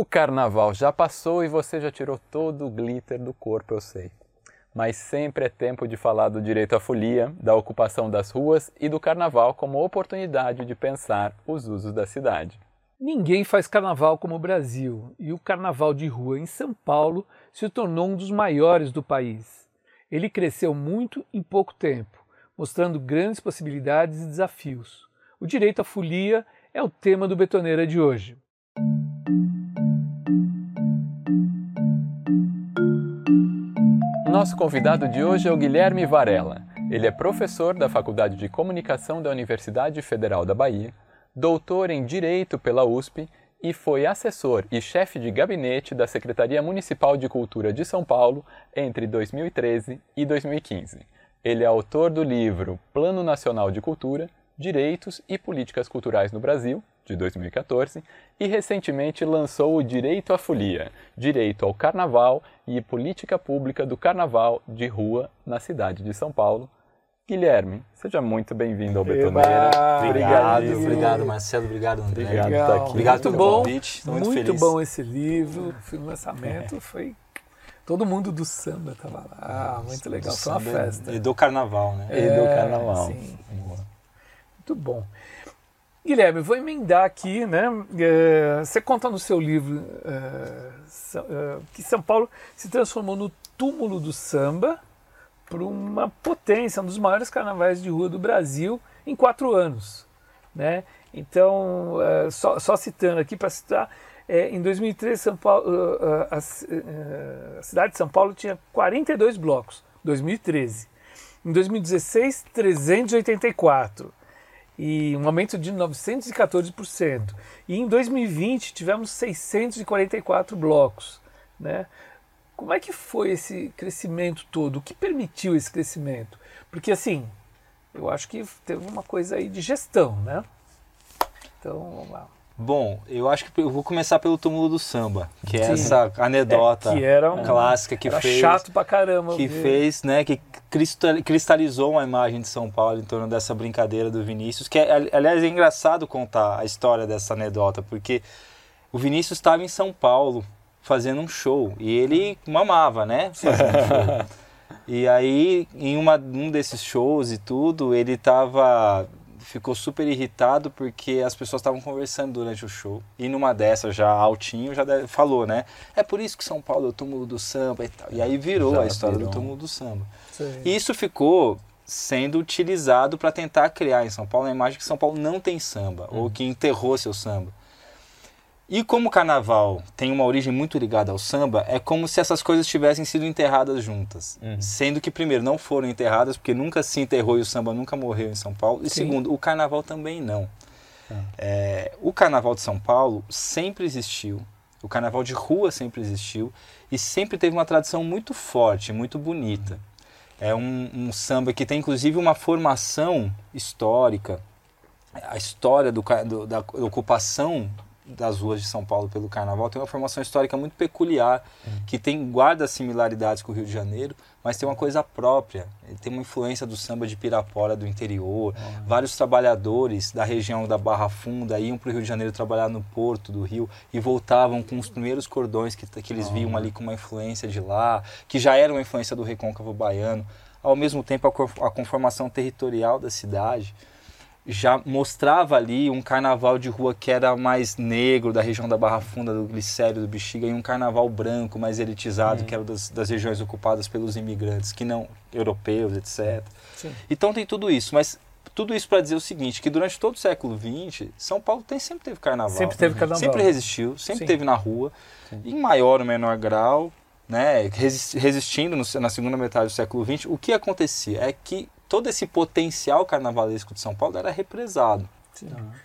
O carnaval já passou e você já tirou todo o glitter do corpo, eu sei. Mas sempre é tempo de falar do direito à folia, da ocupação das ruas e do carnaval como oportunidade de pensar os usos da cidade. Ninguém faz carnaval como o Brasil, e o carnaval de rua em São Paulo se tornou um dos maiores do país. Ele cresceu muito em pouco tempo, mostrando grandes possibilidades e desafios. O direito à folia é o tema do Betoneira de hoje. Nosso convidado de hoje é o Guilherme Varela. Ele é professor da Faculdade de Comunicação da Universidade Federal da Bahia, doutor em Direito pela USP e foi assessor e chefe de gabinete da Secretaria Municipal de Cultura de São Paulo entre 2013 e 2015. Ele é autor do livro Plano Nacional de Cultura, Direitos e Políticas Culturais no Brasil, de 2014, e recentemente lançou o Direito à Folia, Direito ao Carnaval e Política Pública do Carnaval de Rua na cidade de São Paulo. Guilherme, seja muito bem-vindo ao Betoneira. Obrigado, obrigado, Marcelo, obrigado, André. Obrigado por estar aqui. Obrigado muito bom, convite. Muito, muito feliz. bom esse livro, o lançamento foi todo mundo do samba estava lá, ah, muito legal, foi uma festa. E do carnaval, né? E do carnaval. sim. Muito bom. Guilherme, vou emendar aqui, né? É, você conta no seu livro é, é, que São Paulo se transformou no túmulo do samba por uma potência, um dos maiores carnavais de rua do Brasil em quatro anos, né? Então, só, só citando aqui para citar, em 2003 São Paulo, a, é, a cidade de São Paulo tinha 42 blocos, 2013. Em 2016, 384 e um aumento de 914%. E em 2020 tivemos 644 blocos, né? Como é que foi esse crescimento todo? O que permitiu esse crescimento? Porque assim, eu acho que teve uma coisa aí de gestão, né? Então, vamos lá. Bom, eu acho que eu vou começar pelo túmulo do samba, que é Sim. essa anedota É, que era um- clássica que Era fez chato pra caramba. que ver. fez, né, que cristal- cristalizou uma imagem de São Paulo em torno dessa brincadeira do Vinícius, que é, ali- aliás é engraçado contar a história dessa anedota, porque o Vinícius estava em São Paulo fazendo um show e ele mamava, né, fazendo show. E aí, em uma, um desses shows e tudo, ele tava ficou super irritado porque as pessoas estavam conversando durante o show. E numa dessas, já altinho, já deve- falou, né? É por isso que São Paulo é o túmulo do samba e tal. E aí virou Já a história virou. do túmulo do samba. Sei. E isso ficou sendo utilizado para tentar criar em São Paulo a imagem que São Paulo não tem samba, ou que enterrou seu samba. E como o carnaval tem uma origem muito ligada ao samba, é como se essas coisas tivessem sido enterradas juntas. Uhum. Sendo que, primeiro, não foram enterradas, porque nunca se enterrou e o samba nunca morreu em São Paulo. E, Sim. segundo, o carnaval também não. Ah. É, o carnaval de São Paulo sempre existiu. O carnaval de rua sempre existiu. E sempre teve uma tradição muito forte, muito bonita. É um, um samba que tem, inclusive, uma formação histórica. A história do, do- da ocupação das ruas de São Paulo pelo carnaval tem uma formação histórica muito peculiar, que tem guarda similaridades com o Rio de Janeiro, mas tem uma coisa própria. Ele tem uma influência do samba de Pirapora do interior. Vários trabalhadores da região da Barra Funda iam para o Rio de Janeiro trabalhar no porto do Rio e voltavam com os primeiros cordões que, que eles viam ali com uma influência de lá, que já era uma influência do recôncavo baiano. Ao mesmo tempo, a a conformação territorial da cidade já mostrava ali um carnaval de rua que era mais negro, da região da Barra Funda, do Glicério, do Bexiga, e um carnaval branco, mais elitizado, que era das, das regiões ocupadas pelos imigrantes, que não europeus, etc. Sim. Então tem tudo isso, mas tudo isso para dizer o seguinte, que durante todo o século XX, São Paulo tem, sempre teve carnaval. Sempre teve carnaval. Sempre resistiu, sempre Sim. teve na rua, em maior ou menor grau, né, resi- resistindo no- na segunda metade do século XX. O que acontecia é que todo esse potencial carnavalesco de São Paulo era represado.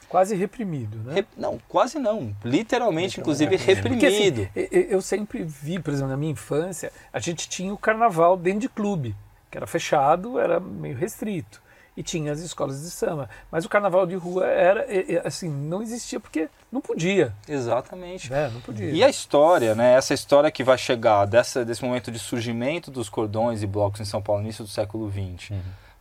Quase reprimido, né? Re- não, quase não. Literalmente, inclusive, Porque reprimido. assim, e- e- eu sempre vi, por exemplo, na minha infância, a gente tinha o carnaval dentro de clube, que era fechado, era meio restrito. E tinha as escolas de samba. Mas o carnaval de rua era, assim, não existia porque não podia. Exatamente. Né? Não podia. E a história, né? Essa história que vai chegar dessa, desse momento de surgimento dos cordões e blocos em São Paulo, início do século XX,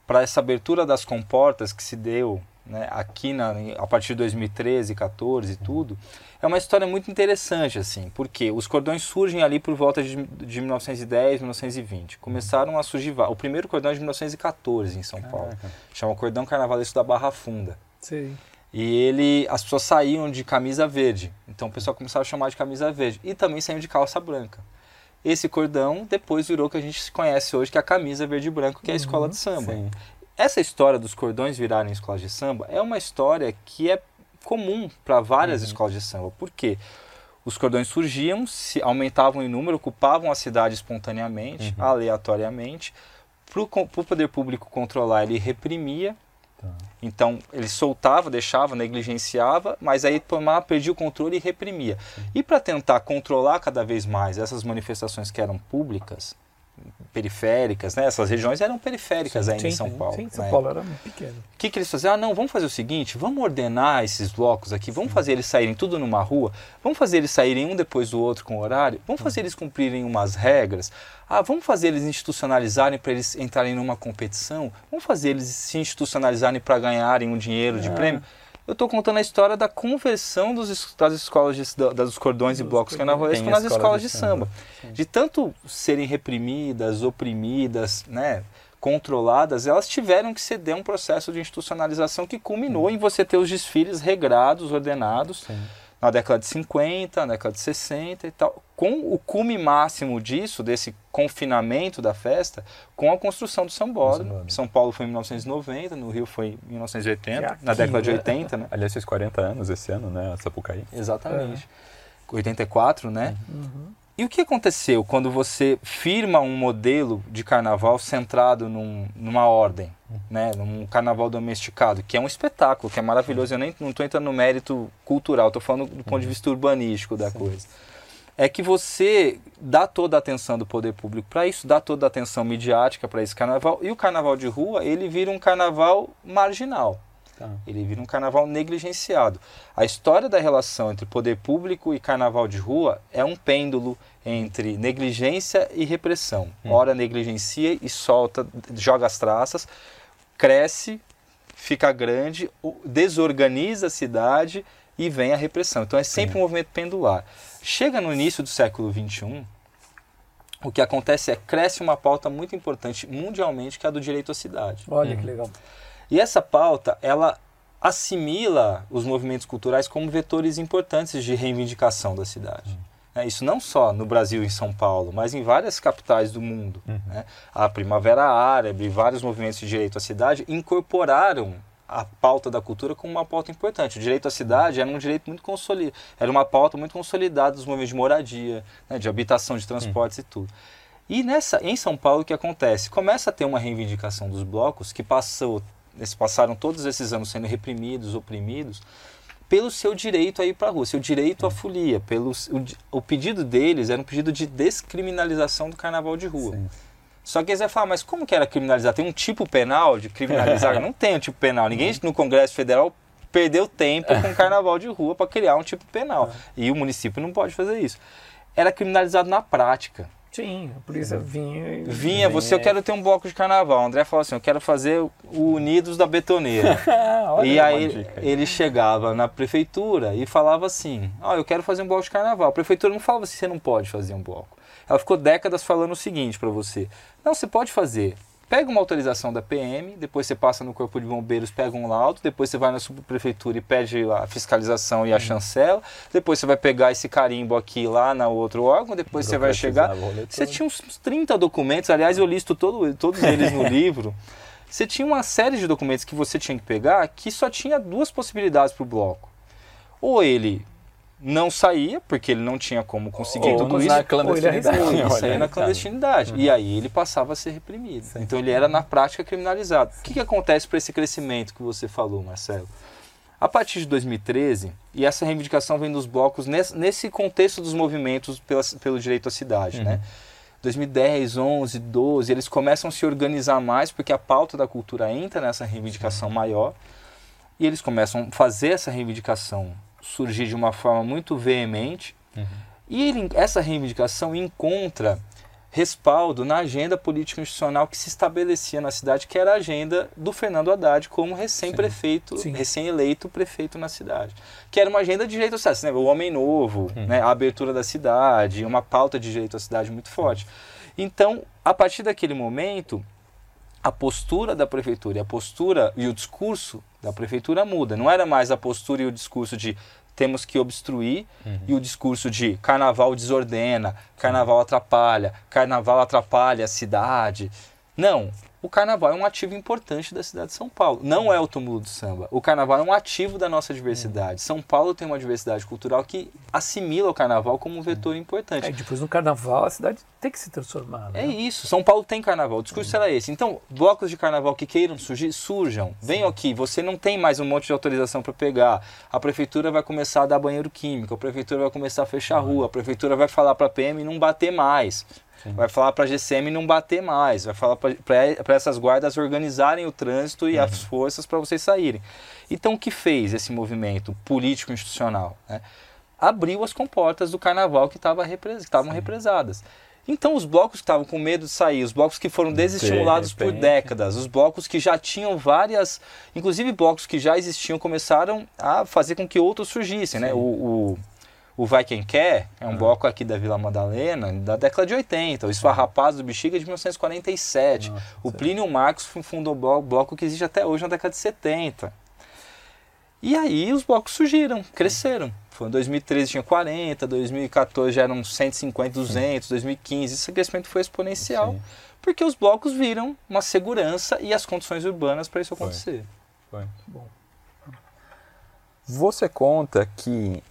para essa abertura das comportas que se deu né, aqui na, a partir de 2013, 14 e tudo, é uma história muito interessante, assim, porque os cordões surgem ali por volta de, de 1910, 1920. Começaram a surgir. O primeiro cordão é de 1914 em São Paulo. Caraca. Chama Cordão Carnavalesco da Barra Funda. Sim. E ele, as pessoas saíam de camisa verde. Então o pessoal começava a chamar de camisa verde. E também saíam de calça branca. Esse cordão depois virou o que a gente conhece hoje, que é a camisa verde e branco, que é a escola de samba. Sim. Essa história dos cordões virarem escolas de samba é uma história que é comum para várias uhum. escolas de samba. Por quê? Os cordões surgiam, se aumentavam em número, ocupavam a cidade espontaneamente, uhum. aleatoriamente. Para o poder público controlar, ele reprimia. Então, ele soltava, deixava, negligenciava, mas aí tomava, perdia o controle e reprimia. E para tentar controlar cada vez mais essas manifestações que eram públicas, periféricas, né? Essas regiões eram periféricas sim, ainda sim, em São Paulo. Sim, São né? Paulo era pequeno. O que, que eles faziam? Ah, não, vamos fazer o seguinte, vamos ordenar esses blocos aqui, vamos fazer eles saírem tudo numa rua, vamos fazer eles saírem um depois do outro com horário, vamos fazer eles cumprirem umas regras, ah, vamos fazer eles institucionalizarem para eles entrarem numa competição, vamos fazer eles se institucionalizarem para ganharem um dinheiro de é. prêmio eu estou contando a história da conversão dos, das escolas de, das cordões e blocos carnavalescos nas escolas de, de samba. samba. De tanto serem reprimidas, oprimidas, né, controladas, elas tiveram que ceder um processo de institucionalização que culminou em você ter os desfiles regrados, ordenados. Sim na década de 50, na década de 60 e tal, com o cume máximo disso, desse confinamento da festa, com a construção do Sambódromo. São Paulo foi em 1990, no Rio foi em 1980, aqui, na década de 80, né? Aliás, fez 40 anos esse ano, né, a Sapucaí. Exatamente. É. 84, né? Uhum. E o que aconteceu quando você firma um modelo de carnaval centrado num, numa ordem, né, num carnaval domesticado, que é um espetáculo, que é maravilhoso. Eu nem não estou entrando no mérito cultural, estou falando do ponto de vista urbanístico da Sim. coisa. É que você dá toda a atenção do poder público para isso, dá toda a atenção midiática para esse carnaval, e o carnaval de rua ele vira um carnaval marginal. Tá. Ele vira um carnaval negligenciado. A história da relação entre poder público e carnaval de rua é um pêndulo entre negligência e repressão. Hum. Ora negligencia e solta, joga as traças, cresce, fica grande, desorganiza a cidade e vem a repressão. Então é sempre um movimento pendular. Chega no início do século XXI, o que acontece é cresce uma pauta muito importante mundialmente que é a do direito à cidade. Olha que legal. E essa pauta, ela assimila os movimentos culturais como vetores importantes de reivindicação da cidade. Uhum. É, isso não só no Brasil e em São Paulo, mas em várias capitais do mundo. Uhum. Né? A Primavera Árabe, vários movimentos de direito à cidade incorporaram a pauta da cultura como uma pauta importante. O direito à cidade era um direito muito consolidado, era uma pauta muito consolidada dos movimentos de moradia, né, de habitação, de transportes uhum. e tudo. E nessa, em São Paulo o que acontece? Começa a ter uma reivindicação dos blocos que passou eles passaram todos esses anos sendo reprimidos, oprimidos, pelo seu direito a ir para a rua, seu direito à folia. Pelo, o, o, pedido deles era um pedido de descriminalização do carnaval de rua. Sim. Só que eles vão falar, mas como que era criminalizar? Tem um tipo penal de criminalizar? não tem um tipo penal. Ninguém no Congresso Federal perdeu tempo com o carnaval de rua para criar um tipo penal. E o município não pode fazer isso. Era criminalizado na prática. Sim, a polícia vinha. E... Vinha, você, eu quero ter um bloco de carnaval. O André falou assim: eu quero fazer o Unidos da Betoneira. e aí ele chegava na prefeitura e falava assim: ó, oh, eu quero fazer um bloco de carnaval. A prefeitura não falava assim: você não pode fazer um bloco. Ela ficou décadas falando o seguinte para você: não, você pode fazer pega uma autorização da PM, depois você passa no Corpo de Bombeiros, pega um laudo, depois você vai na subprefeitura e pede a fiscalização e a chancela, depois você vai pegar esse carimbo aqui lá na outro órgão, depois você vai chegar. Você tinha uns 30 documentos, aliás, eu listo todo, todos eles no livro. Você tinha uma série de documentos que você tinha que pegar que só tinha duas possibilidades para o bloco. Ou ele não saía, porque ele não tinha como conseguir ou tudo isso. Na clandestinidade. Ou ele saía na clandestinidade. Uhum. E aí ele passava a ser reprimido. Sim. Então ele era, na prática, criminalizado. Sim. O que, que acontece para esse crescimento que você falou, Marcelo? A partir de 2013, e essa reivindicação vem dos blocos nesse, nesse contexto dos movimentos pela, pelo direito à cidade, uhum. né? 2010, 11, 12, eles começam a se organizar mais porque a pauta da cultura entra nessa reivindicação maior e eles começam a fazer essa reivindicação surgir de uma forma muito veemente. Uhum. E ele, essa reivindicação encontra respaldo na agenda política institucional que se estabelecia na cidade, que era a agenda do Fernando Haddad como recém-prefeito, recém-eleito prefeito na cidade. Que era uma agenda de direito à cidade, né? o homem novo, hum. né? a abertura da cidade, uma pauta de direito à cidade muito forte. Então, a partir daquele momento, a postura da prefeitura e a postura e o discurso da prefeitura muda. Não era mais a postura e o discurso de temos que obstruir uhum. e o discurso de carnaval desordena, carnaval atrapalha, carnaval atrapalha a cidade. Não, o carnaval é um ativo importante da cidade de São Paulo. Não é o túmulo do samba. O carnaval é um ativo da nossa diversidade. São Paulo tem uma diversidade cultural que assimila o carnaval como um vetor importante. É, depois no carnaval a cidade tem que se transformar. Né? É isso. São Paulo tem carnaval. O discurso era esse. Então, blocos de carnaval que queiram surgir, surjam. Venham aqui. Você não tem mais um monte de autorização para pegar. A prefeitura vai começar a dar banheiro químico. A prefeitura vai começar a fechar a rua. A prefeitura vai falar para a PM não bater mais. Sim. Vai falar para a GCM não bater mais, vai falar para essas guardas organizarem o trânsito e uhum. as forças para vocês saírem. Então, o que fez esse movimento político-institucional? Né? Abriu as comportas do carnaval que estavam repres represadas. Então, os blocos que estavam com medo de sair, os blocos que foram desestimulados de por décadas, os blocos que já tinham várias, inclusive blocos que já existiam, começaram a fazer com que outros surgissem. Né? O, o o Vai Quem Quer é um ah. bloco aqui da Vila Madalena da década de 80. O Esfarrapaz do Bexiga é de 1947. Nossa, o Plínio Marcos fundou o bloco que existe até hoje na década de 70. E aí os blocos surgiram, cresceram. Foi em 2013 tinha 40, 2014 já eram 150, 200, 2015. Esse crescimento foi exponencial. Sim. Porque os blocos viram uma segurança e as condições urbanas para isso acontecer. Foi. foi. Bom. Você conta que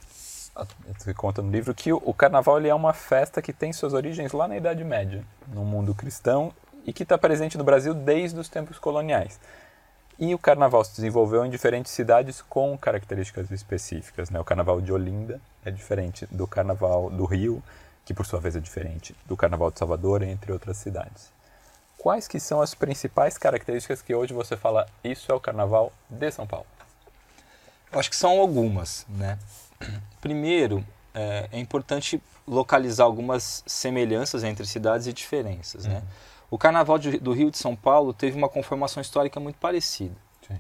você conta no livro que o carnaval ele é uma festa que tem suas origens lá na Idade Média, no mundo cristão, e que está presente no Brasil desde os tempos coloniais. E o carnaval se desenvolveu em diferentes cidades com características específicas. Né? O carnaval de Olinda é diferente do carnaval do Rio, que por sua vez é diferente do carnaval de Salvador, entre outras cidades. Quais que são as principais características que hoje você fala isso é o carnaval de São Paulo? Eu acho que são algumas, né? Primeiro, é, é, importante localizar algumas semelhanças entre cidades e diferenças. Né? Uhum. Né? O Carnaval de, do Rio de São Paulo teve uma conformação histórica muito parecida, Sim.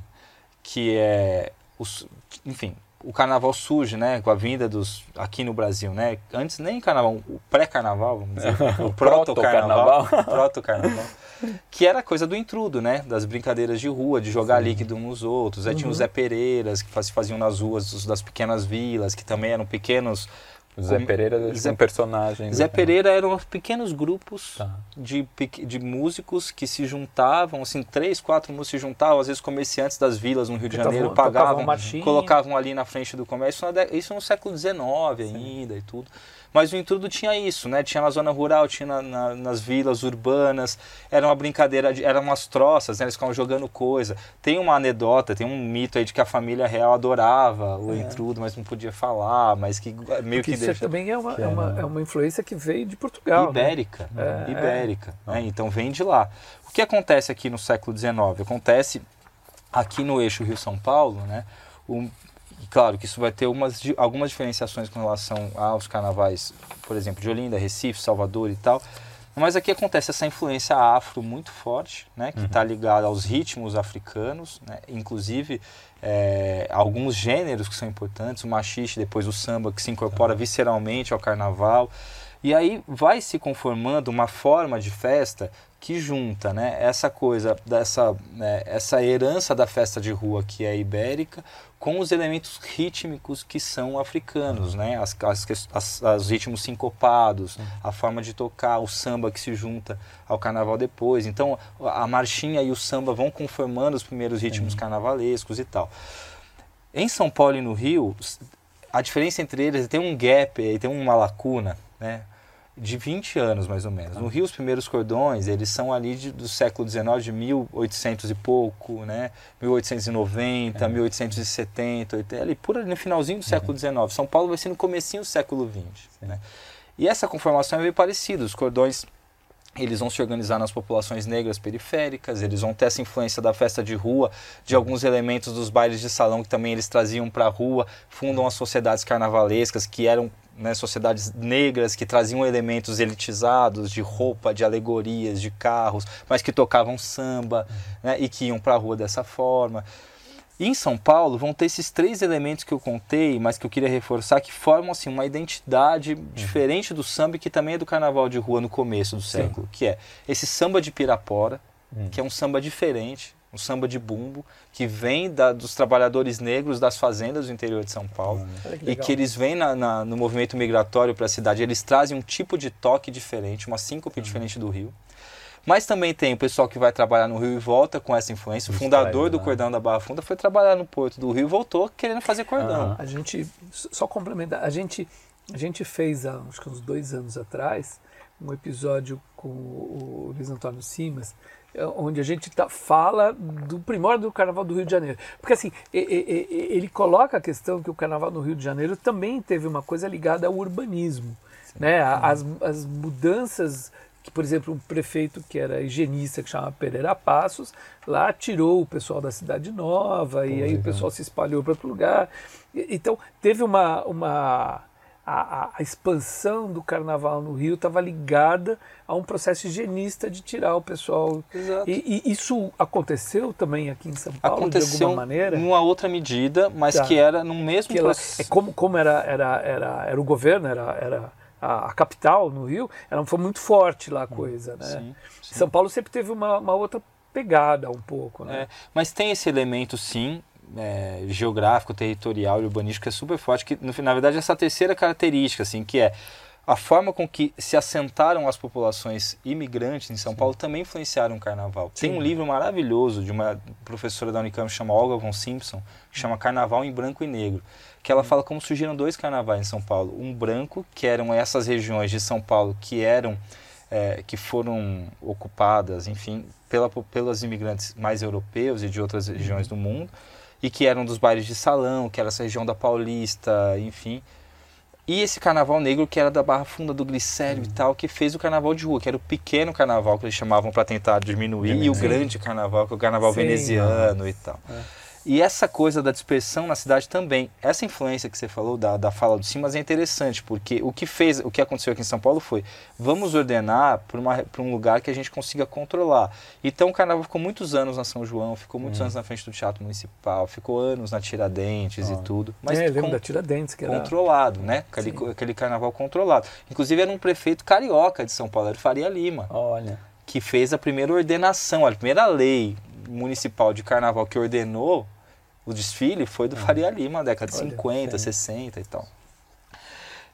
que é, os, enfim, o carnaval surge, né, com a vinda dos aqui no Brasil, né? Antes nem carnaval, o pré-carnaval, vamos dizer, o proto-carnaval, proto-carnaval, que era coisa do intrudo, né? Das brincadeiras de rua, de jogar Sim. líquido uns nos outros. Aí uhum. tinha os Zé Pereiras que se faziam nas ruas das pequenas vilas, que também eram pequenos Zé Pereira Zé, um personagem. Zé Pereira eram pequenos grupos tá. de, de músicos que se juntavam, assim, três, quatro músicos se juntavam, às vezes comerciantes das vilas no Rio de Janeiro pagavam, colocavam ali na frente do comércio. Isso no século XIX ainda e tudo. Mas o intrudo tinha isso, né? Tinha na zona rural, tinha na, na, nas vilas urbanas, era uma brincadeira, de, eram umas troças, né? Eles ficavam jogando coisa. Tem uma anedota, tem um mito aí de que a família real adorava o é. intrudo, mas não podia falar, mas que meio Porque que isso deixa... também é uma, é, uma, é uma influência que veio de Portugal. Né? Ibérica, né? Ibérica. Né? Então vem de lá. O que acontece aqui no século XIX? Acontece aqui no eixo Rio-São Paulo, né? O, claro que isso vai ter umas, algumas diferenciações com relação aos carnavais, por exemplo, de Olinda, Recife, Salvador e tal. Mas aqui acontece essa influência afro muito forte, né, que está uhum. ligada aos ritmos africanos, né, inclusive é, alguns gêneros que são importantes, o machixe, depois o samba, que se incorpora visceralmente ao carnaval. E aí vai se conformando uma forma de festa que junta né, essa coisa, dessa, né, essa herança da festa de rua que é ibérica, com os elementos rítmicos que são africanos, né, as, as, as, os ritmos sincopados, a forma de tocar, o samba que se junta ao carnaval depois. Então a marchinha e o samba vão conformando os primeiros ritmos carnavalescos e tal. Em São Paulo e no Rio, a diferença entre eles tem um gap, tem uma lacuna, né? De 20 anos, mais ou menos. No Rio, os primeiros cordões, eles são ali de, do século XIX, de 1800 e pouco, né? 1890, é. 1870, ali por ali no finalzinho do século XIX. Uhum. São Paulo vai ser no comecinho do século XX, né? E essa conformação é meio parecida. Os cordões eles vão se organizar nas populações negras periféricas, eles vão ter essa influência da festa de rua, de alguns elementos dos bailes de salão que também eles traziam para a rua, fundam as sociedades carnavalescas que eram né, sociedades negras que traziam elementos elitizados de roupa, de alegorias, de carros, mas que tocavam samba né, e que iam para a rua dessa forma. E em São Paulo vão ter esses três elementos que eu contei, mas que eu queria reforçar, que formam assim, uma identidade uhum. diferente do samba, que também é do carnaval de rua no começo do século, Sim. que é esse samba de Pirapora, uhum. que é um samba diferente, um samba de bumbo, que vem da, dos trabalhadores negros das fazendas do interior de São Paulo, que e que eles vêm na, na, no movimento migratório para a cidade, eles trazem um tipo de toque diferente, uma síncope uhum. diferente do Rio. Mas também tem o pessoal que vai trabalhar no Rio e volta com essa influência. O fundador do Cordão da Barra Funda foi trabalhar no Porto do Rio e voltou querendo fazer cordão. Ah, a gente, só complementar, a gente, a gente fez há acho que uns dois anos atrás um episódio com o Luiz Antônio Simas, onde a gente tá, fala do primórdio do Carnaval do Rio de Janeiro. Porque assim, ele coloca a questão que o Carnaval do Rio de Janeiro também teve uma coisa ligada ao urbanismo. Né? As, as mudanças que, por exemplo, um prefeito que era higienista, que chama Pereira Passos, lá tirou o pessoal da Cidade Nova, e aí o pessoal se espalhou para outro lugar. Então, teve uma. uma a, a, expansão do carnaval no Rio estava ligada a um processo higienista de tirar o pessoal. Exato. E, e, isso aconteceu também aqui em São Paulo, aconteceu de alguma maneira? Numa outra medida, mas tá. que era no mesmo processo. É como, como era, era, era, era o governo, era, era a, a, capital, no Rio, ela foi muito forte lá a coisa, né? Sim, sim. São Paulo sempre teve uma, uma outra pegada um pouco, né? É, mas tem esse elemento, sim, é, geográfico, territorial e urbanístico é super forte, que na verdade essa terceira característica, assim, que é a forma com que se assentaram as populações imigrantes em São Sim. Paulo também influenciaram o carnaval. Sim. Tem um livro maravilhoso de uma professora da Unicamp chamada Olga von Simpson, que chama Carnaval em Branco e Negro que ela fala como surgiram dois carnavais em São Paulo. Um branco, que eram essas regiões de São Paulo que eram é, que foram ocupadas, enfim, pela, pelos imigrantes mais europeus e de outras regiões do mundo, e que eram dos bailes de salão, que era essa região da Paulista, enfim. E esse carnaval negro que era da Barra Funda do Glicério uhum. e tal, que fez o carnaval de rua, que era o pequeno carnaval que eles chamavam para tentar diminuir, e o grande carnaval, que é o carnaval Sim, veneziano e tal. É. E essa coisa da dispersão na cidade também. Essa influência que você falou da, da fala do Simas é interessante, porque o que fez, o que aconteceu aqui em São Paulo foi, vamos ordenar para um lugar que a gente consiga controlar. Então o carnaval ficou muitos anos na São João, ficou muitos hum. anos na frente do Teatro Municipal, ficou anos na Tiradentes ah. e tudo. Mas é, lembro da Tiradentes, que era... Controlado, né? Aquele, aquele carnaval controlado. Inclusive era um prefeito carioca de São Paulo, era Faria Lima. Olha. Que fez a primeira ordenação, a primeira lei municipal de carnaval que ordenou o desfile foi do ah. Faria Lima, década de Olha, 50, sim. 60 e tal.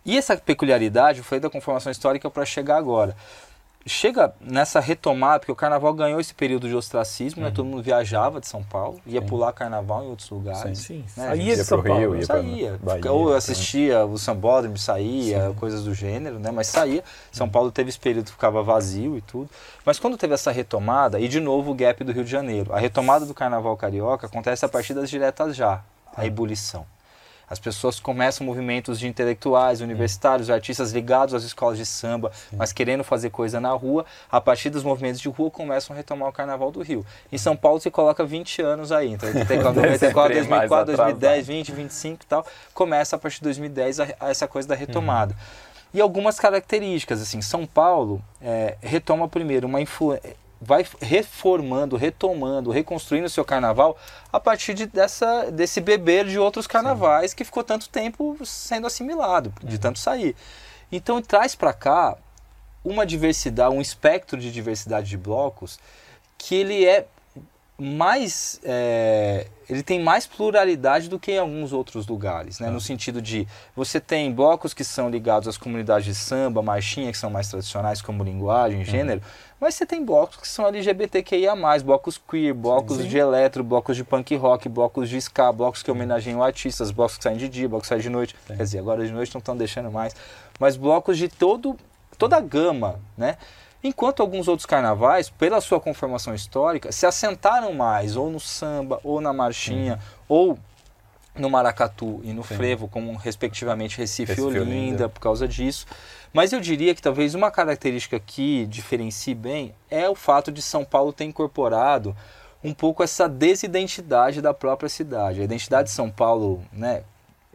E essa peculiaridade foi da conformação histórica para chegar agora chega nessa retomada, porque o carnaval ganhou esse período de ostracismo, né? uhum. né? Todo mundo viajava de São Paulo, ia sim. pular carnaval em outros lugares. Sim, sim. Né? Saía de São Paulo. Rio, ia saía. Bahia, ou assistia o sambódromo, saía, sim. coisas do gênero, né? Mas saía. São uhum. Paulo teve esse período que ficava vazio e tudo. Mas quando teve essa retomada, e de novo o gap do Rio de Janeiro, a retomada do carnaval carioca acontece a partir das diretas já, a ebulição. As pessoas começam movimentos de intelectuais, universitários, artistas ligados às escolas de samba, mas querendo fazer coisa na rua. A partir dos movimentos de rua, começam a retomar o Carnaval do Rio. Em São Paulo, se coloca 20 anos aí. Então, 94, 2004, 2010, 20, 25 e tal. Começa a partir de 2010 a, a essa coisa da retomada. Uhum. E algumas características, assim, São Paulo é, retoma primeiro uma influência vai reformando, retomando, reconstruindo o seu carnaval a partir de, dessa, desse beber de outros carnavais Sim. que ficou tanto tempo sendo assimilado, de uhum. tanto sair. Então traz para cá uma diversidade, um espectro de diversidade de blocos que ele é mais é, ele tem mais pluralidade do que em alguns outros lugares, né? Ah. no sentido de você tem blocos que são ligados às comunidades de samba, marchinha, que são mais tradicionais como linguagem, uhum. Mas você tem blocos que são LGBTQIA+, blocos queer, blocos sim, sim. de eletro, blocos de punk rock, blocos de ska, blocos que homenageiam artistas, blocos que saem de dia, blocos que saem de noite, sim. quer dizer, agora de noite não estão deixando mais, mas blocos de todo, toda a gama, né? Enquanto alguns outros carnavais, pela sua conformação histórica, se assentaram mais ou no samba, ou na marchinha, ou no maracatu e no frevo, como respectivamente Recife, Recife e Olinda, Olinda, por causa disso. Mas eu diria que talvez uma característica que diferencie bem é o fato de São Paulo ter incorporado um pouco essa desidentidade da própria cidade. A identidade de São Paulo, né,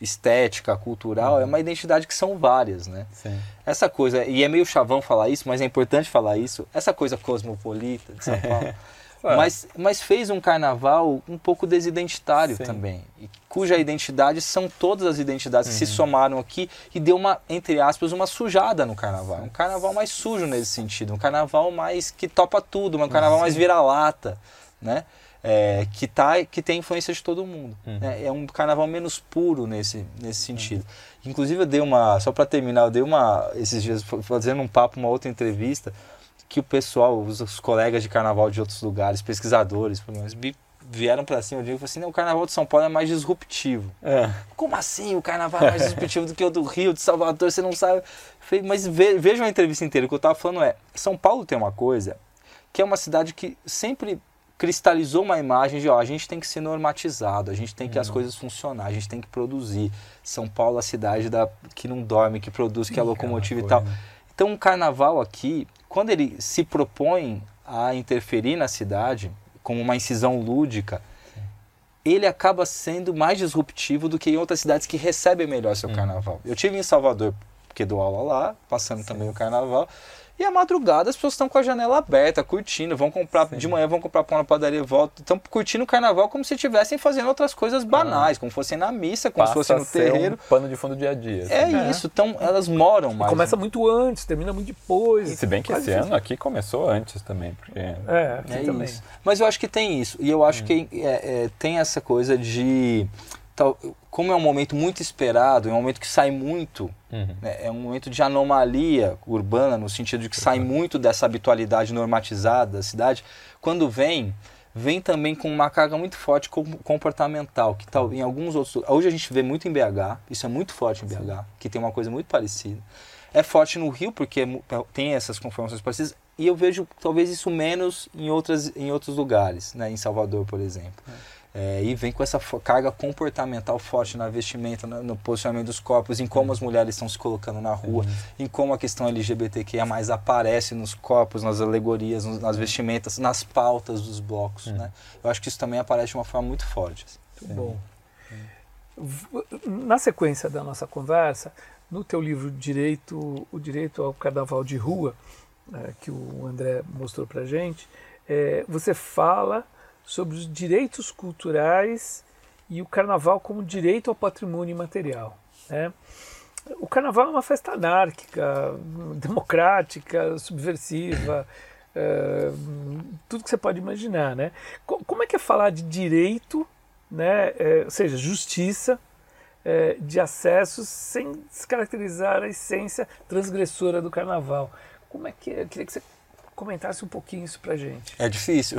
estética, cultural, é uma identidade que são várias, né? Sim. Essa coisa, e é meio chavão falar isso, mas é importante falar isso, essa coisa cosmopolita de São Paulo, É. mas, mas fez um carnaval um pouco desidentitário Sim. também, cuja identidade são todas as identidades que se Uhum. somaram aqui e deu uma, entre aspas, uma sujada no carnaval. Um carnaval mais sujo nesse sentido, um carnaval mais que topa tudo, um carnaval mais vira-lata, né? É, que, tá, que tem influência de todo mundo. Uhum. né? É um carnaval menos puro nesse, nesse sentido. Inclusive eu dei uma, só para terminar, eu dei uma, esses dias, fazendo um papo, uma outra entrevista, que o pessoal, os, os colegas de carnaval de outros lugares, pesquisadores, pelo menos, vi- vieram para cima de mim e falaram assim, não, o carnaval de São Paulo é mais disruptivo. É. Como assim o carnaval é mais disruptivo do que o do Rio, de Salvador, você não sabe? Falei, Mas ve, vejam a entrevista inteira, o que eu estava falando é, São Paulo tem uma coisa, que é uma cidade que sempre cristalizou uma imagem de, ó, a gente tem que ser normatizado, a gente tem que as coisas funcionar, a gente tem que produzir. São Paulo é a cidade da, que não dorme, que produz, que é locomotiva e tal. Então, o carnaval aqui, quando ele se propõe a interferir na cidade, como uma incisão lúdica, ele acaba sendo mais disruptivo do que em outras cidades que recebem melhor seu carnaval. Eu tive em Salvador, porque dou aula lá, passando também o carnaval. E à madrugada as pessoas estão com a janela aberta, curtindo, vão comprar de manhã, vão comprar pão na padaria, voltam, estão curtindo o carnaval como se estivessem fazendo outras coisas banais, como fossem na missa, como se Passa fossem a no ser terreiro. um pano de fundo do dia a dia. É assim. isso, então elas moram mais. Começa muito antes, termina muito depois. Se bem que esse ano aqui começou antes também, porque É, aqui É também. isso. Mas eu acho que tem isso. E eu acho que é, é, tem essa coisa de. Tal- como é um momento muito esperado, é um momento que sai muito, Uhum. né, é um momento de anomalia urbana, no sentido de que sai muito dessa habitualidade normatizada da cidade. Quando vem, vem também com uma carga muito forte com- comportamental, que tal em alguns outros. Hoje a gente vê muito em BH, isso é muito forte em BH, que tem uma coisa muito parecida. É forte no Rio, porque é mu- tem essas conformações parecidas, e eu vejo talvez isso menos em, outras, em outros lugares, né? em Salvador, por exemplo. É, e vem com essa carga comportamental forte na vestimenta, no, no posicionamento dos corpos, em como as mulheres estão se colocando na rua, em como a questão LGBTQIA mais aparece nos corpos, nas alegorias, nos- nas vestimentas, nas pautas dos blocos. Né? Eu acho que isso também aparece de uma forma muito forte. assim. Muito bom. V- Na sequência da nossa conversa, no teu livro Direito, o Direito ao Carnaval de Rua, eh, que o André mostrou para gente, eh, você fala sobre os direitos culturais e o Carnaval como direito ao patrimônio imaterial. né? O Carnaval é uma festa anárquica, democrática, subversiva, eh, tudo que você pode imaginar, né? Co- Como é que é falar de direito né, é, ou seja, justiça é, de acessos sem descaracterizar a essência transgressora do carnaval. Como é que é? Eu queria que você comentasse um pouquinho isso pra gente. É difícil.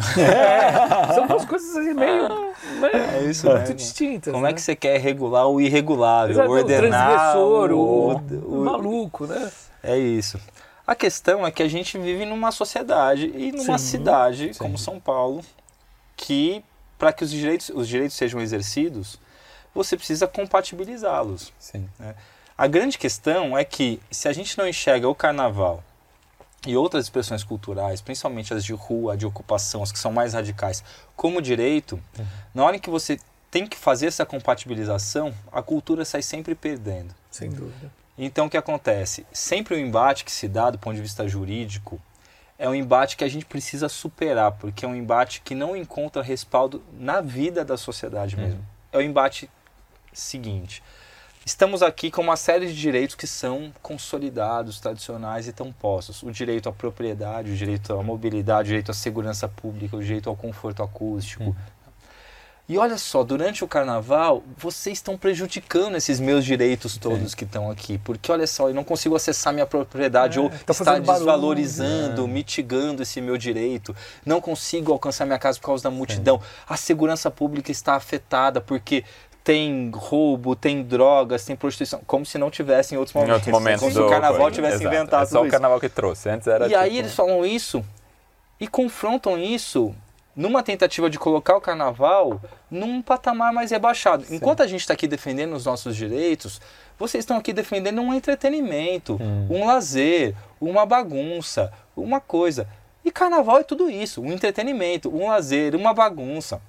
São duas coisas assim meio né, É isso muito mesmo. distintas. Como né? é que você quer regular o irregulável, Exato, ordenar o transgressor, o, o- o maluco, né? É isso. A questão é que a gente vive numa sociedade e numa Sim. cidade Sim. como São Paulo que para que os direitos, os direitos sejam exercidos, você precisa compatibilizá-los. sim. A grande questão é que se a gente não enxerga o carnaval e outras expressões culturais, principalmente as de rua, de ocupação, as que são mais radicais, como direito, na hora em que você tem que fazer essa compatibilização, a cultura sai sempre perdendo. Sem dúvida. Então o que acontece? Sempre o embate que se dá do ponto de vista jurídico é um embate que a gente precisa superar, porque é um embate que não encontra respaldo na vida da sociedade mesmo. É o embate seguinte. Estamos aqui com uma série de direitos que são consolidados, tradicionais e estão postos. O direito à propriedade, o direito à mobilidade, o direito à segurança pública, o direito ao conforto acústico. E olha só, durante o carnaval, vocês estão prejudicando esses meus direitos todos que estão aqui. Porque olha só, eu não consigo acessar minha propriedade É, ou tá está fazendo barulho, desvalorizando, né? mitigando esse meu direito. Não consigo alcançar minha casa por causa da multidão. A segurança pública está afetada porque tem roubo, tem drogas, tem prostituição, como se não tivesse em outros Em momentos. outro momento como se o carnaval tivesse Exato. inventado É só o carnaval que trouxe. Antes era E aí tipo, eles falam isso e confrontam isso numa tentativa de colocar o carnaval num patamar mais rebaixado. Enquanto a gente está aqui defendendo os nossos direitos, vocês estão aqui defendendo um entretenimento, Hum. um lazer, uma bagunça, uma coisa. E carnaval é tudo isso, um entretenimento, um lazer, uma bagunça,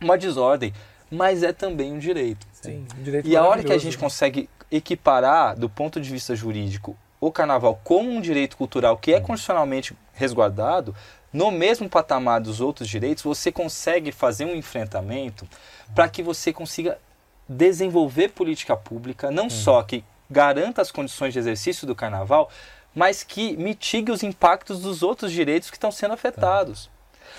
uma desordem, mas é também um direito. Sim, direito E a hora que a gente né? consegue equiparar, do ponto de vista jurídico, o carnaval como um direito cultural que é constitucionalmente resguardado, no mesmo patamar dos outros direitos, você consegue fazer um enfrentamento para que você consiga desenvolver política pública, não só que garanta as condições de exercício do carnaval, mas que mitigue os impactos dos outros direitos que estão sendo afetados.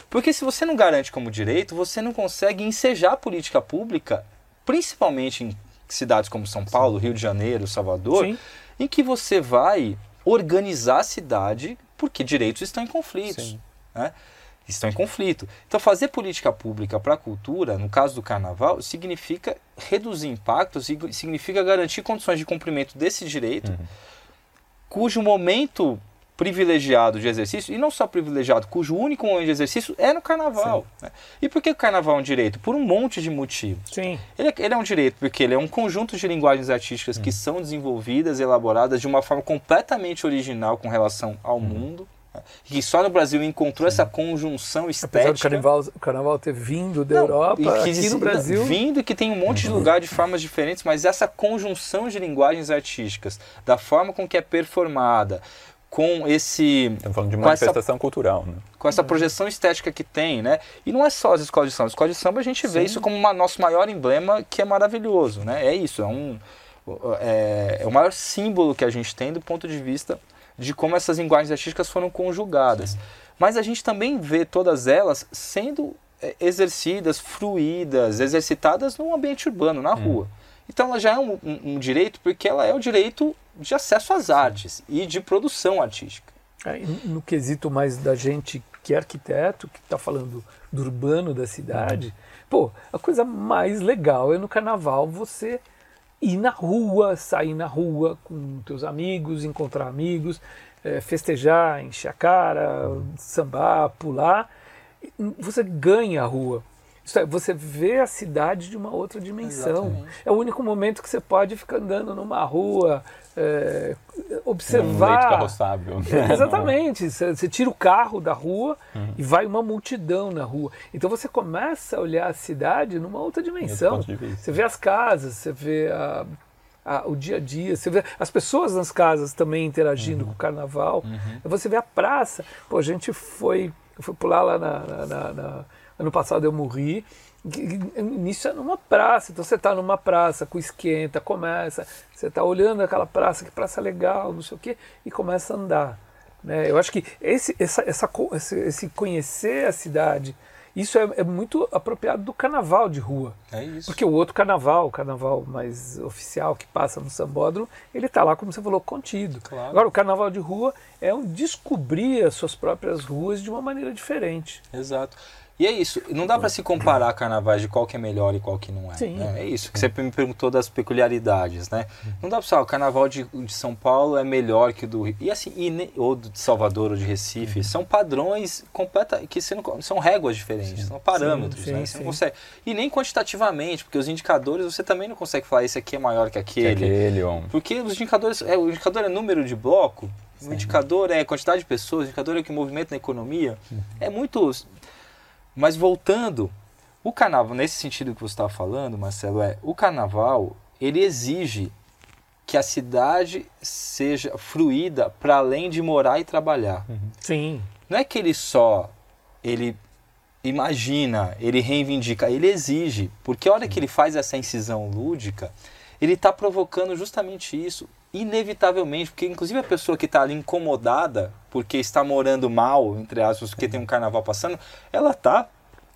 Porque se você não garante como direito, você não consegue ensejar a política pública, principalmente em cidades como São Paulo, Rio de Janeiro, Salvador, Sim. em que você vai organizar a cidade porque direitos estão em conflitos. Sim. né? Estão em conflito. Então, fazer política pública para a cultura, no caso do carnaval, significa reduzir impactos, sig- significa garantir condições de cumprimento desse direito, cujo momento privilegiado de exercício, e não só privilegiado, cujo único momento de exercício é no carnaval. né? E por que o carnaval é um direito? Por um monte de motivos. Sim. Ele é, ele é um direito porque ele é um conjunto de linguagens artísticas que são desenvolvidas, elaboradas de uma forma completamente original com relação ao mundo, né? e que só no Brasil encontrou essa conjunção Apesar estética. do carnaval, o carnaval ter vindo da Não, Europa, e que aqui no Brasil. Vindo e que tem um monte de lugar de formas diferentes, mas essa conjunção de linguagens artísticas, da forma com que é performada, com esse Estamos falando de Com essa- manifestação cultural, né? com essa projeção estética que tem, né? E não é só as escolas de samba. As escolas de samba a gente vê isso como uma, nosso maior emblema, que é maravilhoso, né? É isso, é um é, é o maior símbolo que a gente tem do ponto de vista de como essas linguagens artísticas foram conjugadas. Mas a gente também vê todas elas sendo é, exercidas, fruídas, exercitadas no ambiente urbano, na rua. Então ela já é um, um- um direito porque ela é o direito de acesso às artes e de produção artística. É, no quesito mais da gente que é arquiteto, que está falando do urbano da cidade, pô, a coisa mais legal é no carnaval você ir na rua, sair na rua com teus amigos, encontrar amigos, eh, festejar, encher a cara, sambar, pular. Você ganha a rua. É, você vê a cidade de uma outra dimensão. Exatamente. É o único momento que você pode ficar andando numa rua, eh, Um leito observar. carroçável. É, Exatamente. Você tira o carro da rua e vai uma multidão na rua. Então você começa a olhar a cidade numa outra dimensão. Você vê as casas, você vê a- a- o dia a dia, você vê as pessoas nas casas também interagindo com o carnaval. Você vê a praça. Pô, a gente foi, fui pular lá na, na- na- na- ano passado eu morri. Início é numa praça, então você está numa praça com esquenta, começa, você está olhando aquela praça, que praça legal, não sei o quê, e começa a andar. Né? Eu acho que esse, essa, essa, esse conhecer a cidade, isso é, é muito apropriado do carnaval de rua. É isso. Porque o outro carnaval, o carnaval mais oficial que passa no sambódromo, ele está lá, como você falou, contido. Claro. Agora, o carnaval de rua é um descobrir as suas próprias ruas de uma maneira diferente. Exato. E é isso, não dá para se comparar carnavais de qual que é melhor e qual que não é. Sim. né? É isso, que você me perguntou das peculiaridades, né? Não dá para falar, o carnaval de, de São Paulo é melhor que o do Rio. E assim, e ne- ou de Salvador ou de Recife, são padrões completa, que você não- são réguas diferentes, são parâmetros, Sim, né? sim, Você não sim. consegue. E nem quantitativamente, porque os indicadores você também não consegue falar esse aqui é maior que Que aquele. aquele, ou... Porque os indicadores, é, o indicador é número de bloco, o indicador é quantidade de pessoas, o indicador é o que movimenta na economia. É muito. Mas voltando, o carnaval, nesse sentido que você estava falando, Marcelo, é o carnaval ele exige que a cidade seja fruída para além de morar e trabalhar. Sim. Não é que ele só ele imagina, ele reivindica, ele exige, porque a hora que ele faz essa incisão lúdica, ele está provocando justamente isso, inevitavelmente, porque inclusive a pessoa que está ali incomodada porque está morando mal, entre aspas, porque tem um carnaval passando, ela está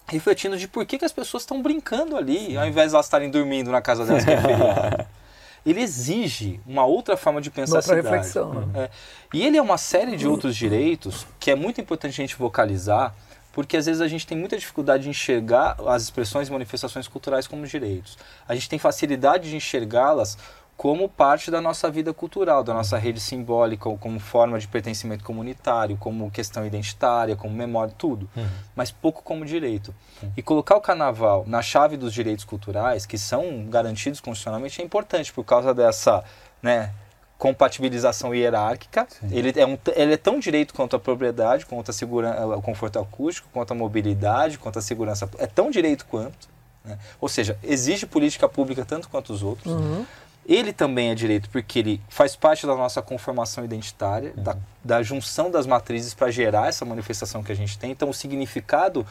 refletindo de por que, que as pessoas estão brincando ali, ao invés de elas estarem dormindo na casa delas que é. Ele exige uma outra forma de pensar Uma a outra cidade. reflexão. Né? É. E ele é uma série de outros direitos que é muito importante a gente vocalizar, porque às vezes a gente tem muita dificuldade de enxergar as expressões e manifestações culturais como direitos. A gente tem facilidade de enxergá-las como parte da nossa vida cultural, da nossa rede simbólica, ou como forma de pertencimento comunitário, como questão identitária, como memória, tudo. Mas pouco como direito. E colocar o carnaval na chave dos direitos culturais, que são garantidos constitucionalmente, é importante por causa dessa, né, compatibilização hierárquica. Ele é, um, ele é tão direito quanto a propriedade, quanto a segurança, o conforto acústico, quanto a mobilidade, quanto a segurança. É tão direito quanto. Né? Ou seja, exige política pública tanto quanto os outros. Uhum. Ele também é direito porque ele faz parte da nossa conformação identitária, uhum. da, da, junção das matrizes para gerar essa manifestação que a gente tem. Então, o significado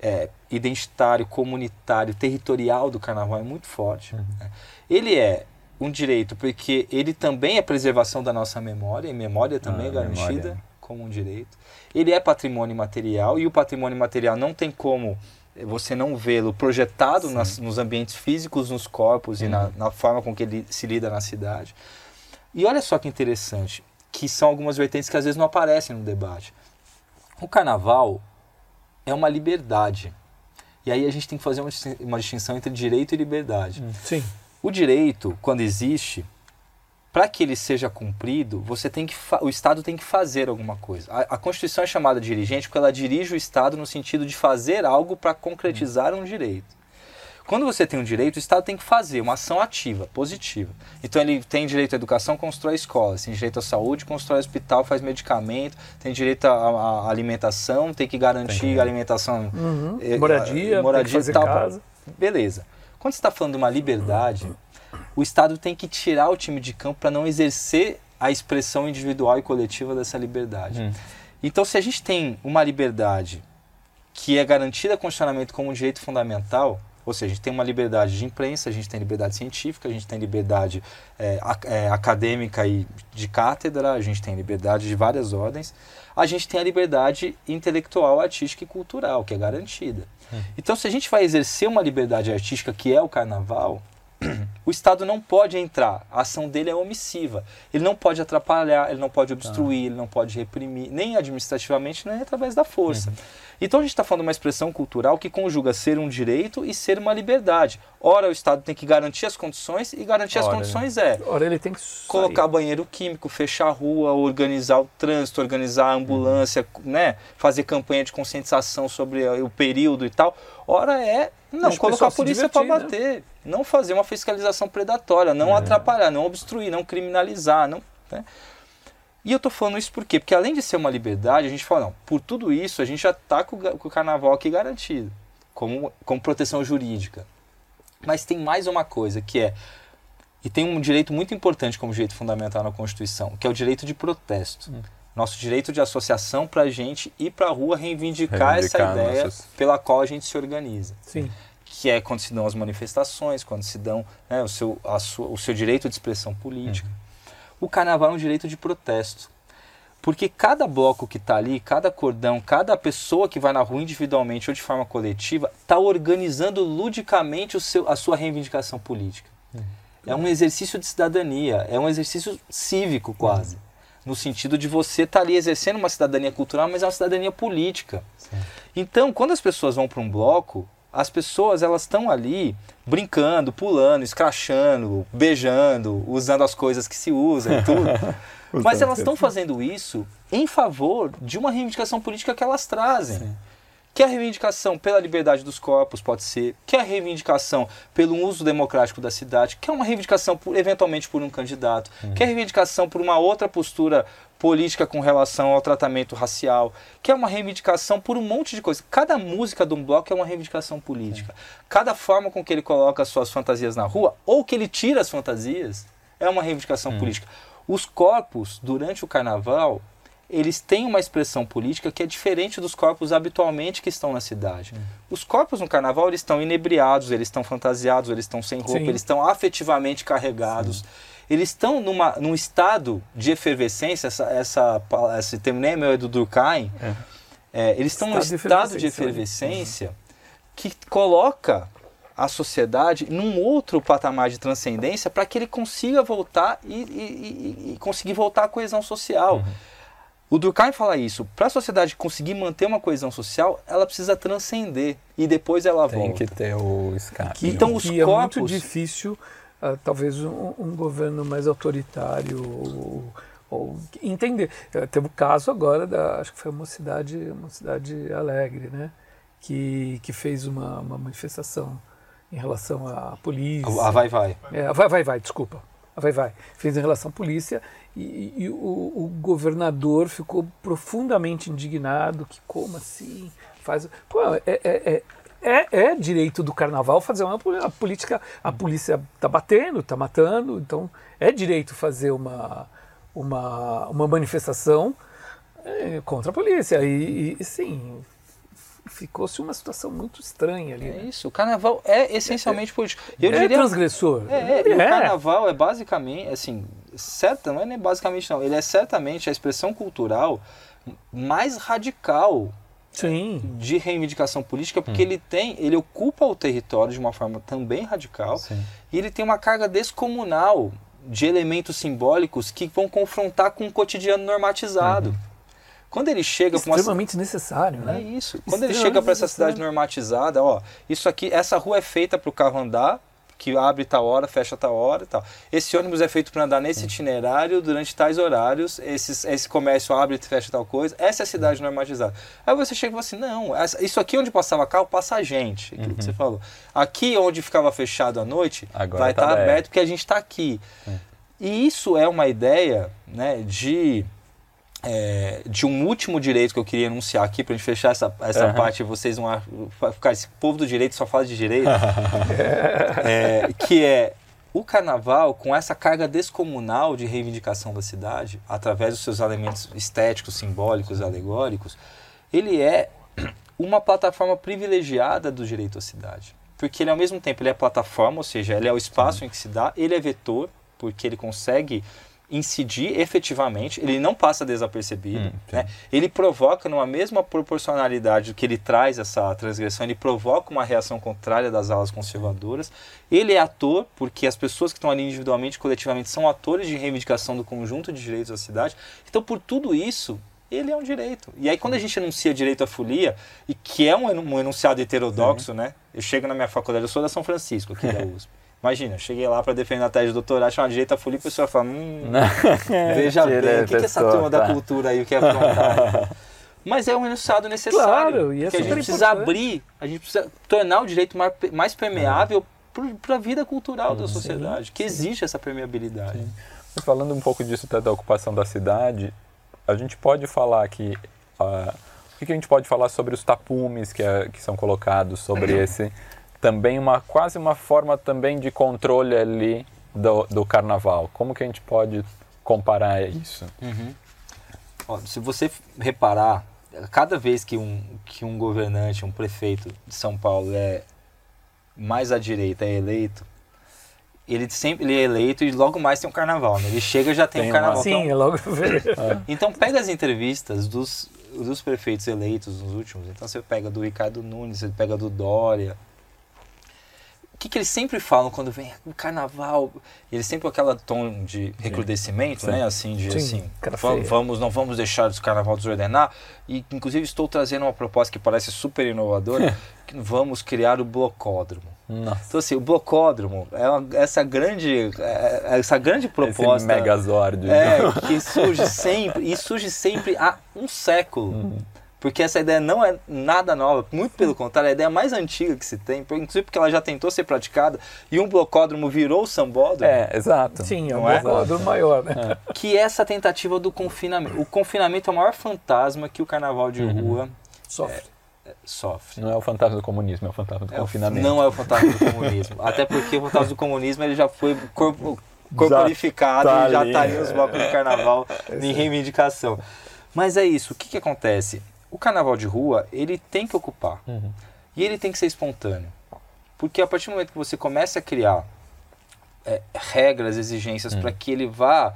é, identitário, comunitário, territorial do carnaval é muito forte. Uhum. Né? Ele é um direito porque ele também é preservação da nossa memória, e memória também ah, é garantida memória. como um direito. Ele é patrimônio material, e o patrimônio material não tem como você não vê-lo projetado nas, nos ambientes físicos, nos corpos uhum. e na, uhum. na, forma com que ele se lida na cidade. E olha só que interessante, que são algumas vertentes que às vezes não aparecem no debate. O carnaval é uma liberdade. E aí a gente tem que fazer uma, uma distinção entre direito e liberdade. Hum, sim. O direito, quando existe, para que ele seja cumprido, você tem que o Estado tem que fazer alguma coisa. A, a, Constituição é chamada dirigente porque ela dirige o Estado no sentido de fazer algo para concretizar um direito. Quando você tem um direito, o Estado tem que fazer uma ação ativa, positiva. Então ele tem direito à educação, constrói escolas, tem direito à saúde, constrói hospital, faz medicamento, tem direito à, à alimentação, tem que garantir tem. alimentação, uhum. eh, moradia, moradia e tal. Casa. Beleza. Quando você está falando de uma liberdade, o Estado tem que tirar o time de campo para não exercer a expressão individual e coletiva dessa liberdade. Hum. Então, se a gente tem uma liberdade que é garantida constitucionalmente como um direito fundamental, ou seja, a gente tem uma liberdade de imprensa, a gente tem liberdade científica, a gente tem liberdade é, é, acadêmica e de cátedra, a gente tem liberdade de várias ordens, a gente tem a liberdade intelectual, artística e cultural, que é garantida. Hum. Então, se a gente vai exercer uma liberdade artística, que é o carnaval, o Estado não pode entrar, a ação dele é omissiva. Ele não pode atrapalhar, ele não pode obstruir, ele não pode reprimir, nem administrativamente, nem através da força. Uhum. Então a gente está falando de uma expressão cultural que conjuga ser um direito e ser uma liberdade. Ora, o Estado tem que garantir as condições e garantir Ora, as condições é. Ora, ele tem que colocar banheiro químico, fechar a rua, organizar o trânsito, organizar a ambulância, uhum. né? fazer campanha de conscientização sobre o período e tal. Ora, é não colocar a polícia para né? bater, né? Não fazer uma fiscalização predatória, não é. atrapalhar, não obstruir, não criminalizar, não. Né? E eu estou falando isso por quê? Porque além de ser uma liberdade, a gente fala, não, por tudo isso a gente já está com, com, o carnaval aqui garantido, como, como proteção jurídica. Mas tem mais uma coisa que é, e tem um direito muito importante como direito fundamental na Constituição, que é o direito de protesto. Hum. Nosso direito de associação para a gente ir para a rua reivindicar, reivindicar essa ideia nossas... pela qual a gente se organiza. Sim que é quando se dão as manifestações, quando se dão né, o, seu, a sua, o seu direito de expressão política. Uhum. O carnaval é um direito de protesto. Porque cada bloco que está ali, cada cordão, cada pessoa que vai na rua individualmente ou de forma coletiva, está organizando ludicamente o seu, a sua reivindicação política. Uhum. É um exercício de cidadania, é um exercício cívico quase. Uhum. No sentido de você estar tá ali exercendo uma cidadania cultural, mas é uma cidadania política. Então, quando as pessoas vão para um bloco, as pessoas elas estão ali brincando, pulando, escrachando, beijando, usando as coisas que se usam e tudo. Mas elas estão fazendo isso em favor de uma reivindicação política que elas trazem. Sim. Que a reivindicação pela liberdade dos corpos, pode ser, que a reivindicação pelo uso democrático da cidade, que é uma reivindicação por, eventualmente por um candidato, que é a reivindicação por uma outra postura política com relação ao tratamento racial, que é uma reivindicação por um monte de coisas. Cada música de um bloco é uma reivindicação política. Cada forma com que ele coloca as suas fantasias na rua, ou que ele tira as fantasias, é uma reivindicação hum. política. Os corpos, durante o carnaval, eles têm uma expressão política que é diferente dos corpos habitualmente que estão na cidade. Hum. Os corpos no carnaval eles estão inebriados, eles estão fantasiados, eles estão sem roupa, Sim. eles estão afetivamente carregados. Sim eles estão numa, num estado de efervescência, essa, essa, esse termo nem é meu, é do Durkheim, é. É, eles estão num estado de efervescência que coloca a sociedade num outro patamar de transcendência para que ele consiga voltar e, e, e, e, conseguir voltar à coesão social. Uhum. O Durkheim fala isso. Para a sociedade conseguir manter uma coesão social, ela precisa transcender e depois ela Tem volta. Tem que ter o escape. Então os que corpos... é muito difícil uh, talvez um, um, governo mais autoritário ou, ou entender. Uh, teve o caso agora da, acho que foi uma cidade, uma cidade alegre, né, que que fez uma, uma manifestação em relação à polícia. A vai vai. É, a vai vai vai, desculpa. A vai vai. Fez em relação à polícia e, e o, o, governador ficou profundamente indignado que como assim faz. Pô, é, é, é é, é direito do carnaval fazer uma a política. A polícia está batendo, está matando, então é direito fazer uma, uma, uma manifestação é, contra a polícia. E, e sim, ficou-se uma situação muito estranha ali. É né? isso, o carnaval é essencialmente político. Eu é diria, transgressor. É, é, o carnaval é basicamente, assim, certa, não é nem basicamente não, ele é certamente a expressão cultural mais radical Sim. de reivindicação política, porque hum. ele tem, ele ocupa o território de uma forma também radical Sim. e ele tem uma carga descomunal de elementos simbólicos que vão confrontar com o cotidiano normatizado. Uhum. Quando ele chega para uma extremamente necessário, né? É isso. Quando ele chega para essa cidade normatizada, ó, isso aqui, essa rua é feita para o carro andar, que abre tal hora, fecha tal hora e tal. Esse ônibus é feito para andar nesse itinerário durante tais horários, esses, esse comércio abre e fecha tal coisa. Essa é a cidade normatizada. Aí você chega e fala assim: não, isso aqui onde passava carro, passa a gente. Aquilo uhum. que você falou. Aqui onde ficava fechado à noite, Agora vai estar tá aberto porque a gente está aqui. É. E isso é uma ideia né, de é, de um último direito que eu queria enunciar aqui para a gente fechar essa, essa uhum. parte vocês vão ficar esse povo do direito só fala de direito é, que é o carnaval com essa carga descomunal de reivindicação da cidade através dos seus elementos estéticos simbólicos alegóricos ele é uma plataforma privilegiada do direito à cidade porque ele ao mesmo tempo ele é plataforma ou seja ele é o espaço uhum. em que se dá ele é vetor porque ele consegue incidir efetivamente, ele não passa desapercebido, hum, né? ele provoca numa mesma proporcionalidade que ele traz essa transgressão, ele provoca uma reação contrária das alas conservadoras, ele é ator, porque as pessoas que estão ali individualmente coletivamente são atores de reivindicação do conjunto de direitos da cidade, então por tudo isso, ele é um direito. E aí quando a gente enuncia direito à folia, e que é um, enunciado heterodoxo, né? Eu chego na minha faculdade, eu sou da São Francisco, aqui da USP. Imagina, cheguei lá para defender a tese de doutorado, direito a folia, e a pessoa fala, hum, veja bem, o que, que essa turma tá. da cultura aí quer aprontar? Mas é um enunciado necessário. Claro, e é que a gente precisa abrir, a gente precisa tornar o direito mais, permeável para a vida cultural da sociedade, sim, que existe essa permeabilidade. Sim. Falando um pouco disso da ocupação da cidade, a gente pode falar que. Uh, o que a gente pode falar sobre os tapumes que, é, que são colocados sobre esse também uma quase uma forma também de controle ali do, do carnaval. Como que a gente pode comparar isso? Uhum. Ó, se você reparar, cada vez que um, que um governante, um prefeito de São Paulo é mais à direita, é eleito, ele sempre ele é eleito e logo mais tem um carnaval. Né? Ele chega e já tem, tem um carnaval. Sim, então, é logo. então pega as entrevistas dos, dos prefeitos eleitos nos últimos. Então você pega do Ricardo Nunes, você pega do Dória, que, que eles sempre falam quando vem o carnaval? Eles sempre com aquela tom de recrudescimento, Sim. né? Assim, de Sim, assim, vamos, não vamos deixar o carnaval desordenar. E inclusive estou trazendo uma proposta que parece super inovadora, que vamos criar o blocódromo. Nossa. Então assim, o blocódromo é uma, essa grande é, é essa grande proposta Esse megazord. É, que surge sempre e surge sempre há um século. Uhum. Porque essa ideia não é nada nova, muito pelo contrário, é a ideia mais antiga que se tem, inclusive porque ela já tentou ser praticada e um blocódromo virou o sambódromo. É, exato. Sim, é um é? blocódromo maior, né? É. Que é essa tentativa do confinamento. O confinamento é o maior fantasma que o carnaval de uhum. rua sofre. É, sofre. Não é o fantasma do comunismo, é o fantasma do é confinamento. Não é o fantasma do comunismo. Até porque o fantasma do comunismo ele já foi corpo, corporificado já tá e já está ali nos blocos do carnaval em reivindicação. Mas é isso, o que, que acontece? O carnaval de rua, ele tem que ocupar. Uhum. E ele tem que ser espontâneo. Porque a partir do momento que você começa a criar é, regras, exigências uhum. para que ele vá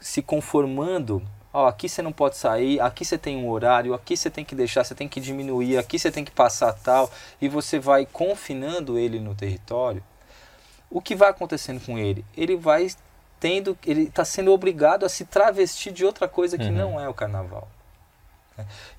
se conformando, ó, aqui você não pode sair, aqui você tem um horário, aqui você tem que deixar, você tem que diminuir, aqui você tem que passar tal, e você vai confinando ele no território, o que vai acontecendo com ele? Ele vai tendo, ele está sendo obrigado a se travestir de outra coisa que uhum. não é o carnaval.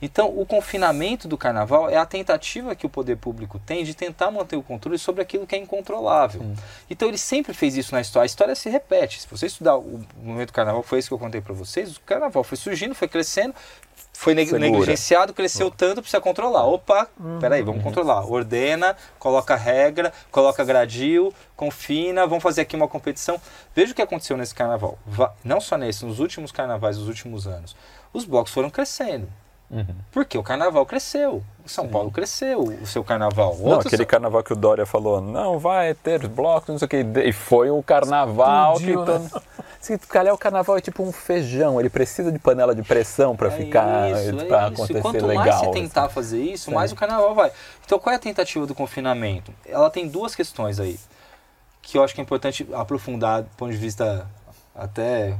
Então, o confinamento do carnaval é a tentativa que o poder público tem de tentar manter o controle sobre aquilo que é incontrolável. Hum. Então, ele sempre fez isso na história. A história se repete. Se você estudar o momento do carnaval, foi isso que eu contei para vocês: o carnaval foi surgindo, foi crescendo, foi negligenciado, cresceu tanto, precisa controlar. Opa, uhum. peraí, vamos controlar. Ordena, coloca regra, coloca gradil, confina, vamos fazer aqui uma competição. Veja o que aconteceu nesse carnaval. Não só nesse, nos últimos carnavais dos últimos anos. Os blocos foram crescendo Uhum. Porque o carnaval cresceu. O São Paulo cresceu, o seu carnaval. Não, Outros- aquele carnaval que o Dória falou, não, vai ter blocos, não sei o que. E foi um carnaval Explodiu, que todo... Se calhar o carnaval é tipo um feijão, ele precisa de panela de pressão para É ficar, isso, para é isso. acontecer E quanto legal. mais você assim. tentar fazer isso, Sim. mais o carnaval vai. Então, qual é a tentativa do confinamento? Ela tem duas questões aí, que eu acho que é importante aprofundar do ponto de vista até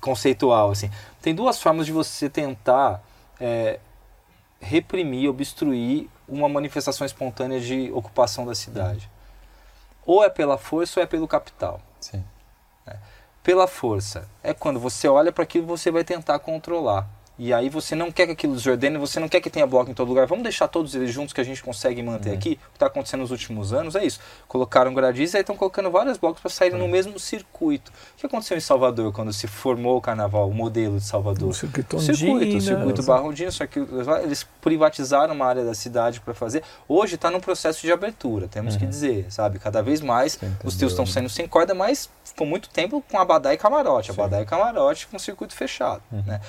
conceitual. Assim. Tem duas formas de você tentar é, reprimir, obstruir uma manifestação espontânea de ocupação da cidade. Ou é pela força ou é pelo capital Sim. pela força. É quando você olha para aquilo você vai tentar controlar. E aí você não quer que aquilo desordene, você não quer que tenha bloco em todo lugar. Vamos deixar todos eles juntos que a gente consegue manter aqui. O que está acontecendo nos últimos anos é isso. Colocaram gradis e aí estão colocando vários blocos para saírem no mesmo circuito. O que aconteceu em Salvador quando se formou o carnaval, o modelo de Salvador? O circuito O circuito, o Ondina, circuito Barrondina, só que eles privatizaram uma área da cidade para fazer. Hoje está num processo de abertura, temos que dizer, sabe? Cada vez mais os tios estão saindo sem corda, mas ficou muito tempo com abadá e camarote, Sim. abadá e camarote com circuito fechado, né?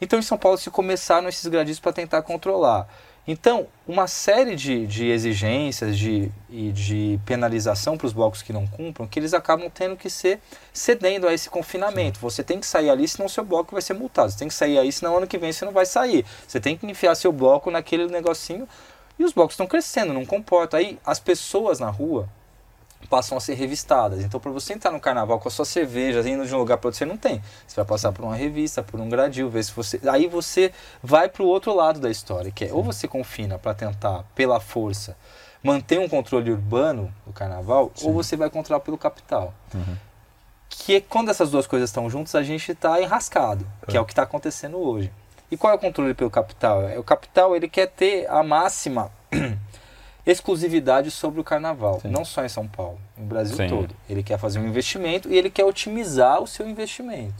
Então em São Paulo se começaram esses gradis para tentar controlar. Então, uma série de, de exigências de, e de penalização para os blocos que não cumpram, que eles acabam tendo que ser cedendo a esse confinamento. Você tem que sair ali, senão seu bloco vai ser multado. Você tem que sair aí, senão ano que vem você não vai sair. Você tem que enfiar seu bloco naquele negocinho. E os blocos estão crescendo, não comporta. Aí as pessoas na rua passam a ser revistadas. Então, para você entrar no carnaval com a sua cerveja, indo de um lugar para outro, você não tem. Você vai passar por uma revista, por um gradil, ver se você. Aí você vai para o outro lado da história, que é ou você confina para tentar, pela força, manter um controle urbano do carnaval, ou você vai controlar pelo capital. Que é quando essas duas coisas estão juntas, a gente está enrascado, que é o que está acontecendo hoje. E qual é o controle pelo capital? É, O capital ele quer ter a máxima exclusividade sobre o carnaval, Sim. não só em São Paulo, no Brasil Sim. todo. Ele quer fazer um investimento e ele quer otimizar o seu investimento.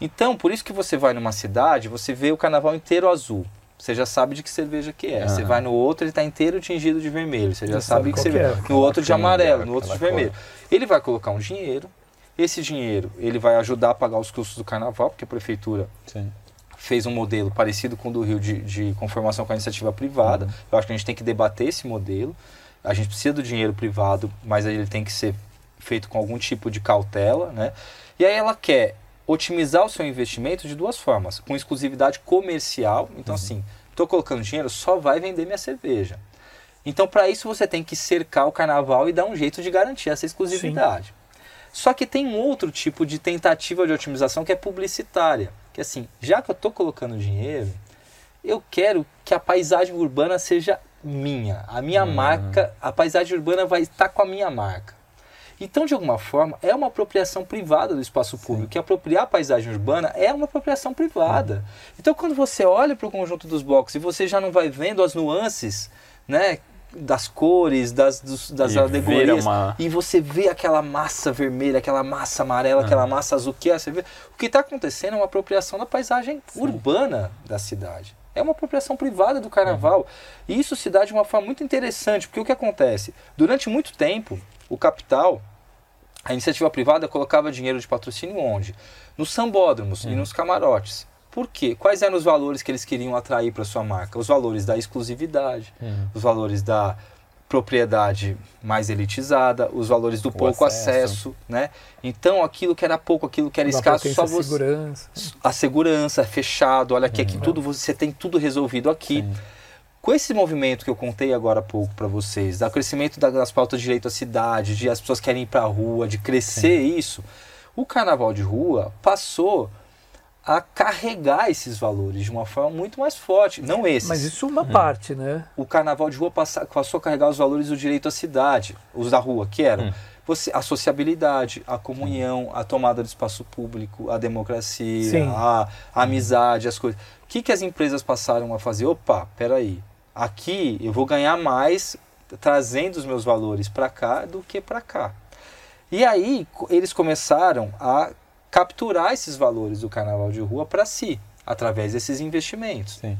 Então, por isso que você vai numa cidade, você vê o carnaval inteiro azul. Você já sabe de que cerveja que é. Você Aham. vai no outro, ele está inteiro tingido de vermelho. Você já sabe sabe que que é. No outro de amarelo, no outro de vermelho. Ele vai colocar um dinheiro. Esse dinheiro, ele vai ajudar a pagar os custos do carnaval, porque a prefeitura Sim. Fez um modelo parecido com o do Rio de, de conformação com a iniciativa privada. Eu acho que a gente tem que debater esse modelo. A gente precisa do dinheiro privado, mas ele tem que ser feito com algum tipo de cautela, né? E aí ela quer otimizar o seu investimento de duas formas, com exclusividade comercial. Então assim, estou colocando dinheiro, só vai vender minha cerveja. Então para isso você tem que cercar o carnaval e dar um jeito de garantir essa exclusividade. Só que tem um outro tipo de tentativa de otimização que é publicitária. Que assim, já que eu estou colocando dinheiro, eu quero que a paisagem urbana seja minha. A minha marca, a paisagem urbana vai estar com a minha marca. Então, de alguma forma, é uma apropriação privada do espaço público. Que apropriar a paisagem urbana é uma apropriação privada. Então, quando você olha para o conjunto dos blocos e você já não vai vendo as nuances, né? Das cores, das, dos- das E alegorias, uma- e você vê aquela massa vermelha, aquela massa amarela, aquela massa azul que é, você vê. O que está acontecendo é uma apropriação da paisagem urbana da cidade. É uma apropriação privada do carnaval. E isso se dá de uma forma muito interessante, porque o que acontece? Durante muito tempo, o capital, a iniciativa privada colocava dinheiro de patrocínio onde? Nos sambódromos e nos camarotes. Por quê? Quais eram os valores que eles queriam atrair para sua marca? Os valores da exclusividade, os valores da propriedade mais elitizada, os valores do pouco acesso. acesso, né? Então, aquilo que era pouco, aquilo que era escasso, só você segurança. a segurança fechado, olha aqui, aqui tudo você tem tudo resolvido aqui. Sim. Com esse movimento que eu contei agora há pouco para vocês, do crescimento da- das pautas de direito à cidade, de as pessoas querem ir para a rua, de crescer isso, o carnaval de rua passou a carregar esses valores de uma forma muito mais forte. Não esses. Mas isso é uma parte, né? O carnaval de rua passa- passou a carregar os valores do direito à cidade, os da rua, que eram Hum. você, a sociabilidade, a comunhão, a tomada do espaço público, a democracia, Sim. a, a amizade, as coisas. O que, que as empresas passaram a fazer? Opa, peraí, aqui eu vou ganhar mais trazendo os meus valores para cá do que para cá. E aí eles começaram a capturar esses valores do carnaval de rua para si, através desses investimentos. Sim.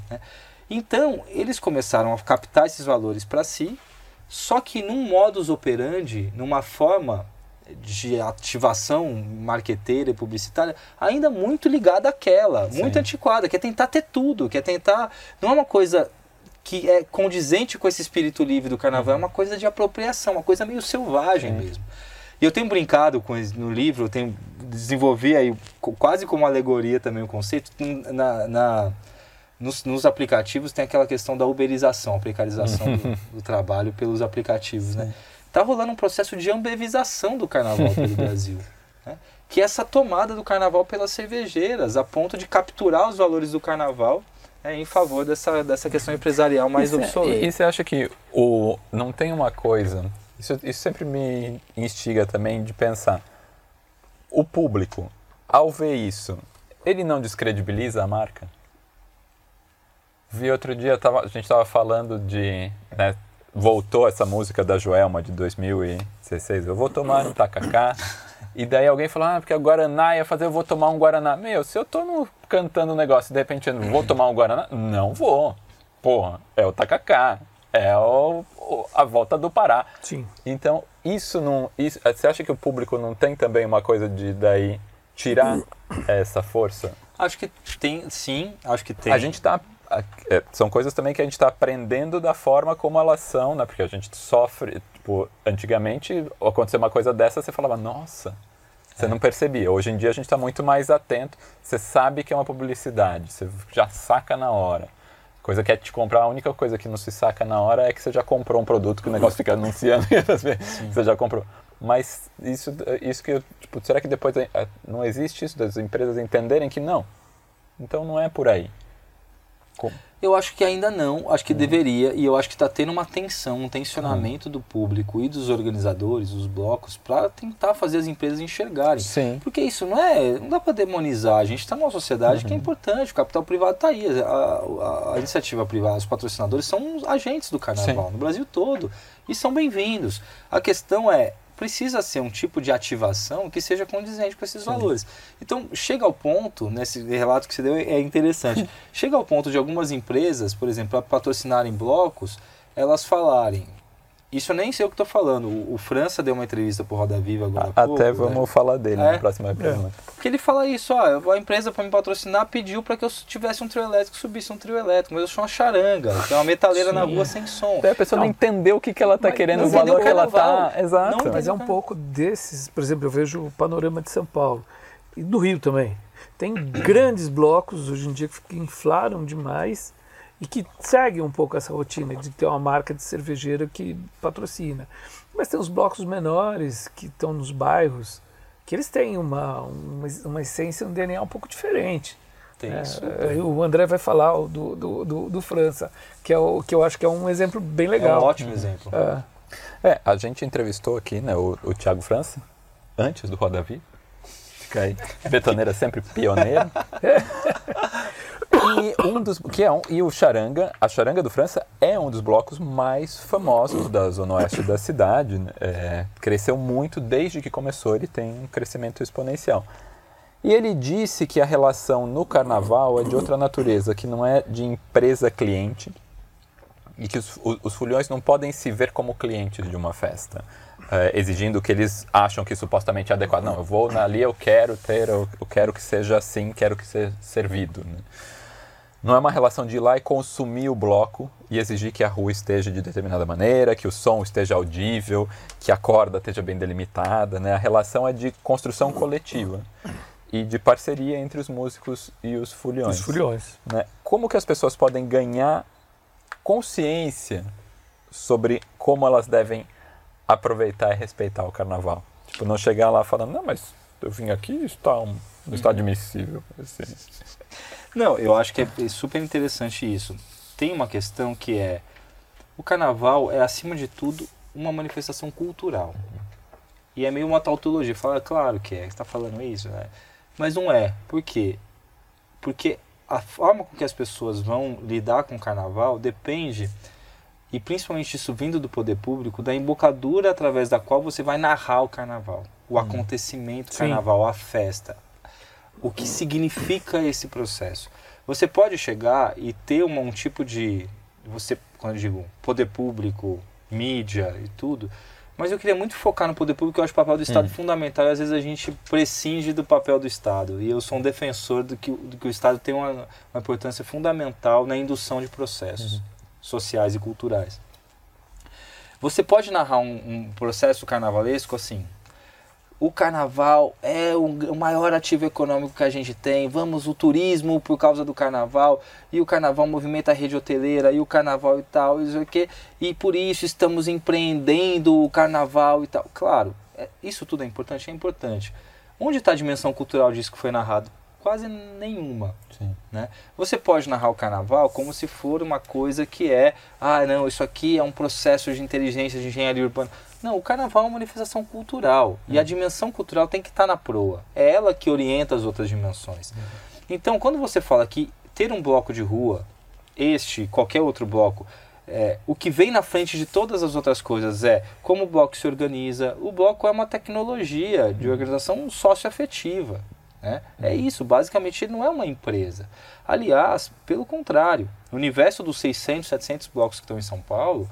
Então, eles começaram a captar esses valores para si, só que num modus operandi, numa forma de ativação marqueteira e publicitária ainda muito ligada àquela, Sim. muito antiquada, que é tentar ter tudo, que é tentar. Não é uma coisa que é condizente com esse espírito livre do carnaval, é uma coisa de apropriação, uma coisa meio selvagem Sim. mesmo. E eu tenho brincado com no livro, eu tenho desenvolvi aí quase como alegoria também o conceito. Na, na- nos, nos aplicativos tem aquela questão da uberização, a precarização do, do trabalho pelos aplicativos, né? Tá rolando um processo de ambevização do carnaval pelo Brasil. né? Que é essa tomada do carnaval pelas cervejeiras, a ponto de capturar os valores do carnaval né, em favor dessa, dessa questão empresarial mais obsoleta. E, e você acha que o, não tem uma coisa. Isso, isso sempre me instiga também de pensar. O público, ao ver isso, ele não descredibiliza a marca? Vi outro dia, tava, a gente estava falando de. né, voltou essa música da Joelma de 2016. Eu vou tomar um tacacá. E daí alguém falou, ah, porque a Guaraná ia fazer, eu vou tomar um Guaraná. Meu, se eu tô no- cantando um negócio e de repente eu vou tomar um Guaraná, não vou. Porra, é o tacacá. É o, o- a volta do Pará. Sim. Então, isso não. Isso, você acha que o público não tem também uma coisa de daí tirar essa força? Acho que tem, sim, acho que tem. A gente tá. a- é, são coisas também que a gente está aprendendo da forma como elas são, né? Porque a gente sofre. Tipo, antigamente, acontecer uma coisa dessa, você falava, nossa. Você não percebia. Hoje em dia a gente está muito mais atento. Você sabe que é uma publicidade. Você já saca na hora. Coisa que é te comprar, a única coisa que não se saca na hora é que você já comprou um produto que o negócio fica anunciando e você já comprou. Mas isso, isso que, eu, tipo, será que depois eh, não existe isso das empresas entenderem que não? Então não é por aí. Co- Eu acho que ainda não, acho que deveria, e eu acho que está tendo uma tensão, um tensionamento do público e dos organizadores, os blocos, para tentar fazer as empresas enxergarem. Sim. Porque isso não é. Não dá para demonizar. A gente está numa sociedade que é importante, o capital privado está aí. A, a- a iniciativa privada, os patrocinadores são os agentes do carnaval Sim. no Brasil todo. E são bem-vindos. A questão é. Precisa ser um tipo de ativação que seja condizente com esses valores. Então, chega ao ponto, nesse relato que você deu é interessante, chega ao ponto de algumas empresas, por exemplo, patrocinarem blocos, elas falarem. Isso eu nem sei o que estou falando. O, o França deu uma entrevista para Roda Viva agora. pouco, Até né? vamos falar dele É? no próximo episódio. Porque ele fala isso, ó, a empresa para me patrocinar pediu para que eu tivesse um trio elétrico, subisse um trio elétrico, mas eu sou uma charanga, tem uma metaleira na rua sem som. Daí a pessoa não, Não. entendeu o que, que ela está querendo, o valor que ela está. Exato. Não Mas é um pouco desses, por exemplo, eu vejo o panorama de São Paulo e do Rio também. Tem grandes blocos hoje em dia que inflaram demais e que seguem um pouco essa rotina de ter uma marca de cervejeira que patrocina. Mas tem os blocos menores que estão nos bairros que eles têm uma, uma, uma essência, um DNA um pouco diferente. Tem É, isso. é, o André vai falar do, do, do, do França, que, é o, que eu acho que é um exemplo bem É um legal. ótimo exemplo. É. É, a gente entrevistou aqui né, o, o Thiago França, antes do Roda Viva. Fica aí. Betoneira sempre pioneiro. E, um dos, que é um, e o Charanga, a Charanga do França é um dos blocos mais famosos da zona oeste da cidade. né? É, cresceu muito desde que começou, ele tem um crescimento exponencial. E ele disse que a relação no carnaval é de outra natureza, que não é de empresa-cliente, e que os, o- os fulhões não podem se ver como clientes de uma festa, eh, exigindo que eles acham que supostamente é adequado. Não, eu vou ali, eu quero ter, eu, eu quero que seja assim, quero que seja servido. né? Não é uma relação de ir lá e consumir o bloco e exigir que a rua esteja de determinada maneira, que o som esteja audível, que a corda esteja bem delimitada. Né? A relação é de construção coletiva e de parceria entre os músicos e os fulhões Os fulhões. né? Como que as pessoas podem ganhar consciência sobre como elas devem aproveitar e respeitar o carnaval? Tipo, não chegar lá falando, não, mas eu vim aqui e está, um, não está admissível. Assim. Não, eu acho que é super interessante isso. Tem uma questão que é o carnaval é acima de tudo uma manifestação cultural. E é meio uma tautologia. Fala, claro que é, você está falando isso, né? Mas não é. Por quê? Porque a forma com que as pessoas vão lidar com o carnaval depende, e principalmente isso vindo do poder público, da embocadura através da qual você vai narrar o carnaval. O acontecimento Sim. carnaval, a festa. O que significa esse processo? Você pode chegar e ter uma- um tipo de. Você, quando eu digo poder público, mídia e tudo, Mas eu queria muito focar no poder público, eu acho o papel do Estado Hum. fundamental e às vezes a gente prescinde do papel do Estado. E eu sou um defensor do que, do que o Estado tem uma, uma importância fundamental na indução de processos sociais e culturais. Você pode narrar um, um processo carnavalesco assim. O carnaval é o, maior ativo econômico que a gente tem. Vamos, o turismo por causa do carnaval. E o carnaval movimenta a rede hoteleira. E o carnaval e tal. E, o quê, e por isso estamos empreendendo o carnaval e tal. Claro, é- isso tudo é importante? É importante. Onde está a dimensão cultural disso que foi narrado? Quase nenhuma Sim. né? Você pode narrar o carnaval como se for uma coisa que é, ah, não, isso aqui é um processo de inteligência, de engenharia urbana. Não, o carnaval é uma manifestação cultural e a dimensão cultural tem que estar na proa. É ela que orienta as outras dimensões. Então, quando você fala que ter um bloco de rua, este, qualquer outro bloco, é, o que vem na frente de todas as outras coisas é como o bloco se organiza. O bloco é uma tecnologia de organização socioafetiva. Né? É isso, basicamente ele não é uma empresa. Aliás, pelo contrário, no universo dos 600, 700 blocos que estão em São Paulo,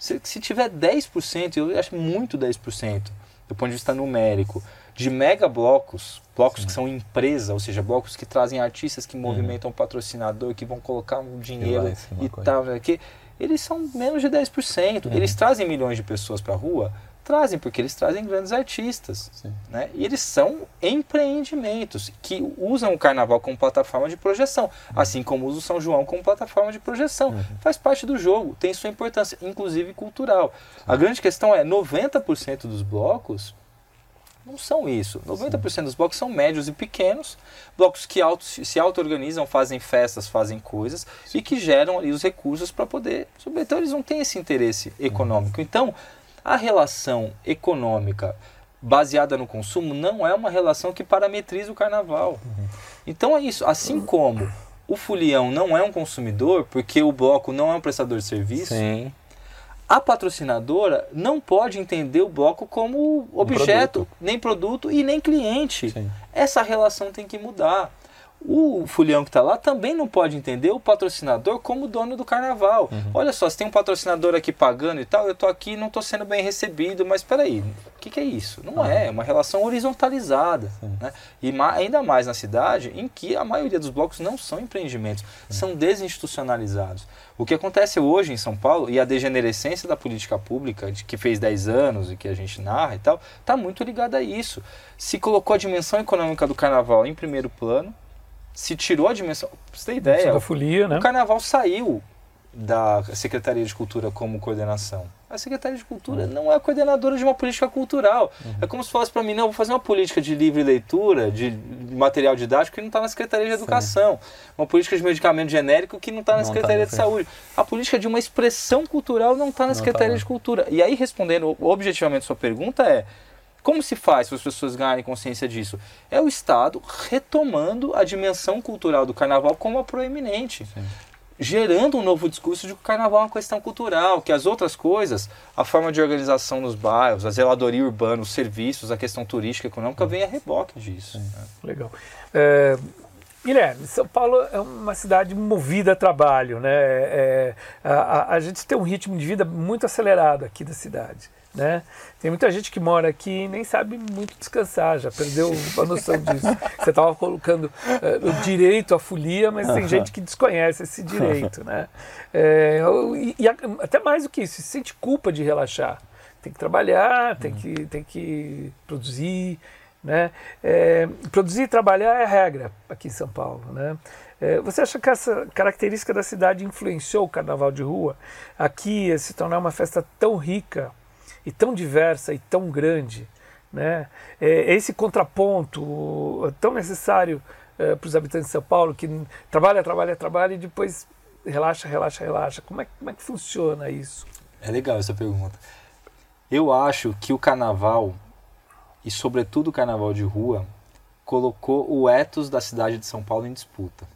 se, se tiver 10%, eu acho muito 10%, do ponto de vista numérico, de mega blocos, blocos que são empresa, ou seja, blocos que trazem artistas que movimentam patrocinador, que vão colocar um dinheiro e tal, que eles são menos de 10%. Eles trazem milhões de pessoas para a rua? Trazem, porque eles trazem grandes artistas. Sim. Né? E eles são empreendimentos que usam o carnaval como plataforma de projeção, assim como usam o São João como plataforma de projeção. Faz parte do jogo, tem sua importância, inclusive cultural. A grande questão é: 90% dos blocos não são isso. 90% dos blocos são médios e pequenos, blocos que auto, se auto-organizam, fazem festas, fazem coisas e que geram ali os recursos para poder subir. Então eles não têm esse interesse econômico. Então a relação econômica baseada no consumo não é uma relação que parametriza o carnaval. Então é isso. Assim como o folião não é um consumidor, porque o bloco não é um prestador de serviço, Sim. a patrocinadora não pode entender o bloco como objeto, produto. nem produto e nem cliente. Sim. Essa relação tem que mudar. O folião que está lá também não pode entender o patrocinador como dono do carnaval. Olha só, se tem um patrocinador aqui pagando e tal, eu estou aqui e não estou sendo bem recebido, mas espera aí, o que, que é isso? Não é, é uma relação horizontalizada. Né? E ma- ainda mais na cidade, em que a maioria dos blocos não são empreendimentos, são desinstitucionalizados. O que acontece hoje em São Paulo, e a degenerescência da política pública, de que fez 10 anos e que a gente narra e tal, está muito ligada a isso. Se colocou a dimensão econômica do carnaval em primeiro plano, se tirou a dimensão. Pra você ter ideia, da folia, né? o carnaval saiu da Secretaria de Cultura como coordenação. A Secretaria de Cultura não é a coordenadora de uma política cultural. É como se falasse para mim, não, vou fazer uma política de livre leitura, de material didático que não está na Secretaria de Educação. Uma política de medicamento genérico que não está na Não tá Secretaria na de. Saúde. A política de uma expressão cultural não está na Não tá Secretaria lá. de Cultura. E aí, respondendo objetivamente sua pergunta, é como se faz para as pessoas ganharem consciência disso? É o Estado retomando a dimensão cultural do carnaval como a proeminente. Gerando um novo discurso de que o carnaval é uma questão cultural, que as outras coisas, a forma de organização nos bairros, a zeladoria urbana, os serviços, a questão turística, econômica, vem a reboque disso. né? Legal. É, Guilherme, São Paulo é uma cidade movida a trabalho, né? É, a, a- a gente tem um ritmo de vida muito acelerado aqui da cidade, né? Tem muita gente que mora aqui e nem sabe muito descansar, já perdeu a noção disso. Você estava colocando é, o direito à folia, mas tem gente que desconhece esse direito, né? É, e, e até mais do que isso, se sente culpa de relaxar. Tem que trabalhar, tem que, tem que produzir, né? É, produzir e trabalhar é a regra aqui em São Paulo. Né? É, você acha que essa característica da cidade influenciou o carnaval de rua? Aqui se tornar uma festa tão rica e tão diversa e tão grande. Né? É, esse contraponto tão necessário para os habitantes de São Paulo que trabalha, trabalha, trabalha e depois relaxa, relaxa, relaxa. Como é, como é que funciona isso? É legal essa pergunta. Eu acho que o carnaval, e sobretudo o carnaval de rua, colocou o ethos da cidade de São Paulo em disputa.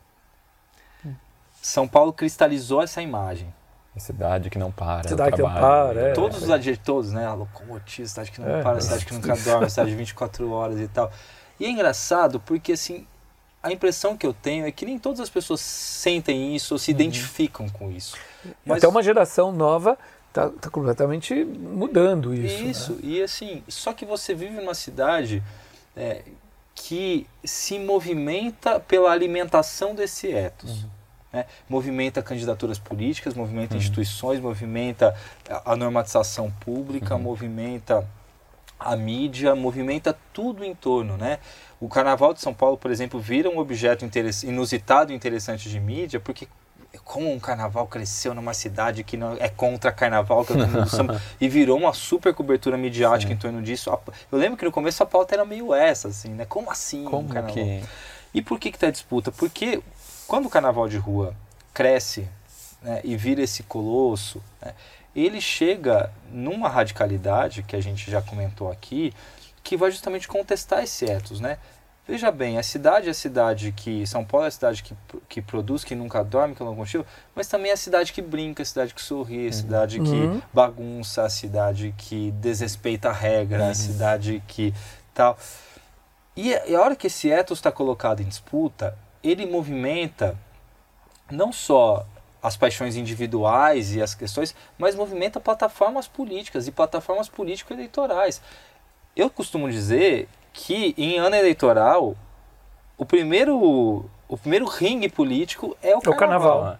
São Paulo cristalizou essa imagem. A cidade que não para. Cidade que não para, é. Todos os adjetivos, né? A locomotiva, cidade que não É. para, cidade que nunca dorme, cidade de 24 horas e tal. E é engraçado porque, assim, a impressão que eu tenho é que nem todas as pessoas sentem isso ou se identificam com isso. Mas Até uma geração nova Está tá completamente mudando isso. Isso, né? e assim, só que você vive numa cidade é, que se movimenta pela alimentação desse ethos. Uhum. Né? Movimenta candidaturas políticas, movimenta uhum. instituições, movimenta a normatização pública, uhum. movimenta a mídia, movimenta tudo em torno, né? O Carnaval de São Paulo, por exemplo, vira um objeto inusitado e interessante de mídia, porque como um carnaval cresceu numa cidade que não é contra carnaval que é e virou uma super cobertura midiática Sim. em torno disso. Eu lembro que no começo a pauta era meio essa, assim, né? Como assim como um carnaval? Que... E por que que tá disputa? Porque quando o carnaval de rua cresce né, e vira esse colosso, né, ele chega numa radicalidade que a gente já comentou aqui, que vai justamente contestar esse ethos, né? Veja bem, a cidade é a cidade que. São Paulo é a cidade que, que produz, que nunca dorme, que é locomotivo, mas também é a cidade que brinca, a cidade que sorri, a uhum. cidade que uhum. bagunça, a cidade que desrespeita a regra, uhum. a cidade que tal. E, e a hora que esse ethos está colocado em disputa, ele movimenta não só as paixões individuais e as questões, mas movimenta plataformas políticas e plataformas político-eleitorais. Eu costumo dizer que em ano eleitoral o primeiro o primeiro ringue político é o carnaval. É o carnaval.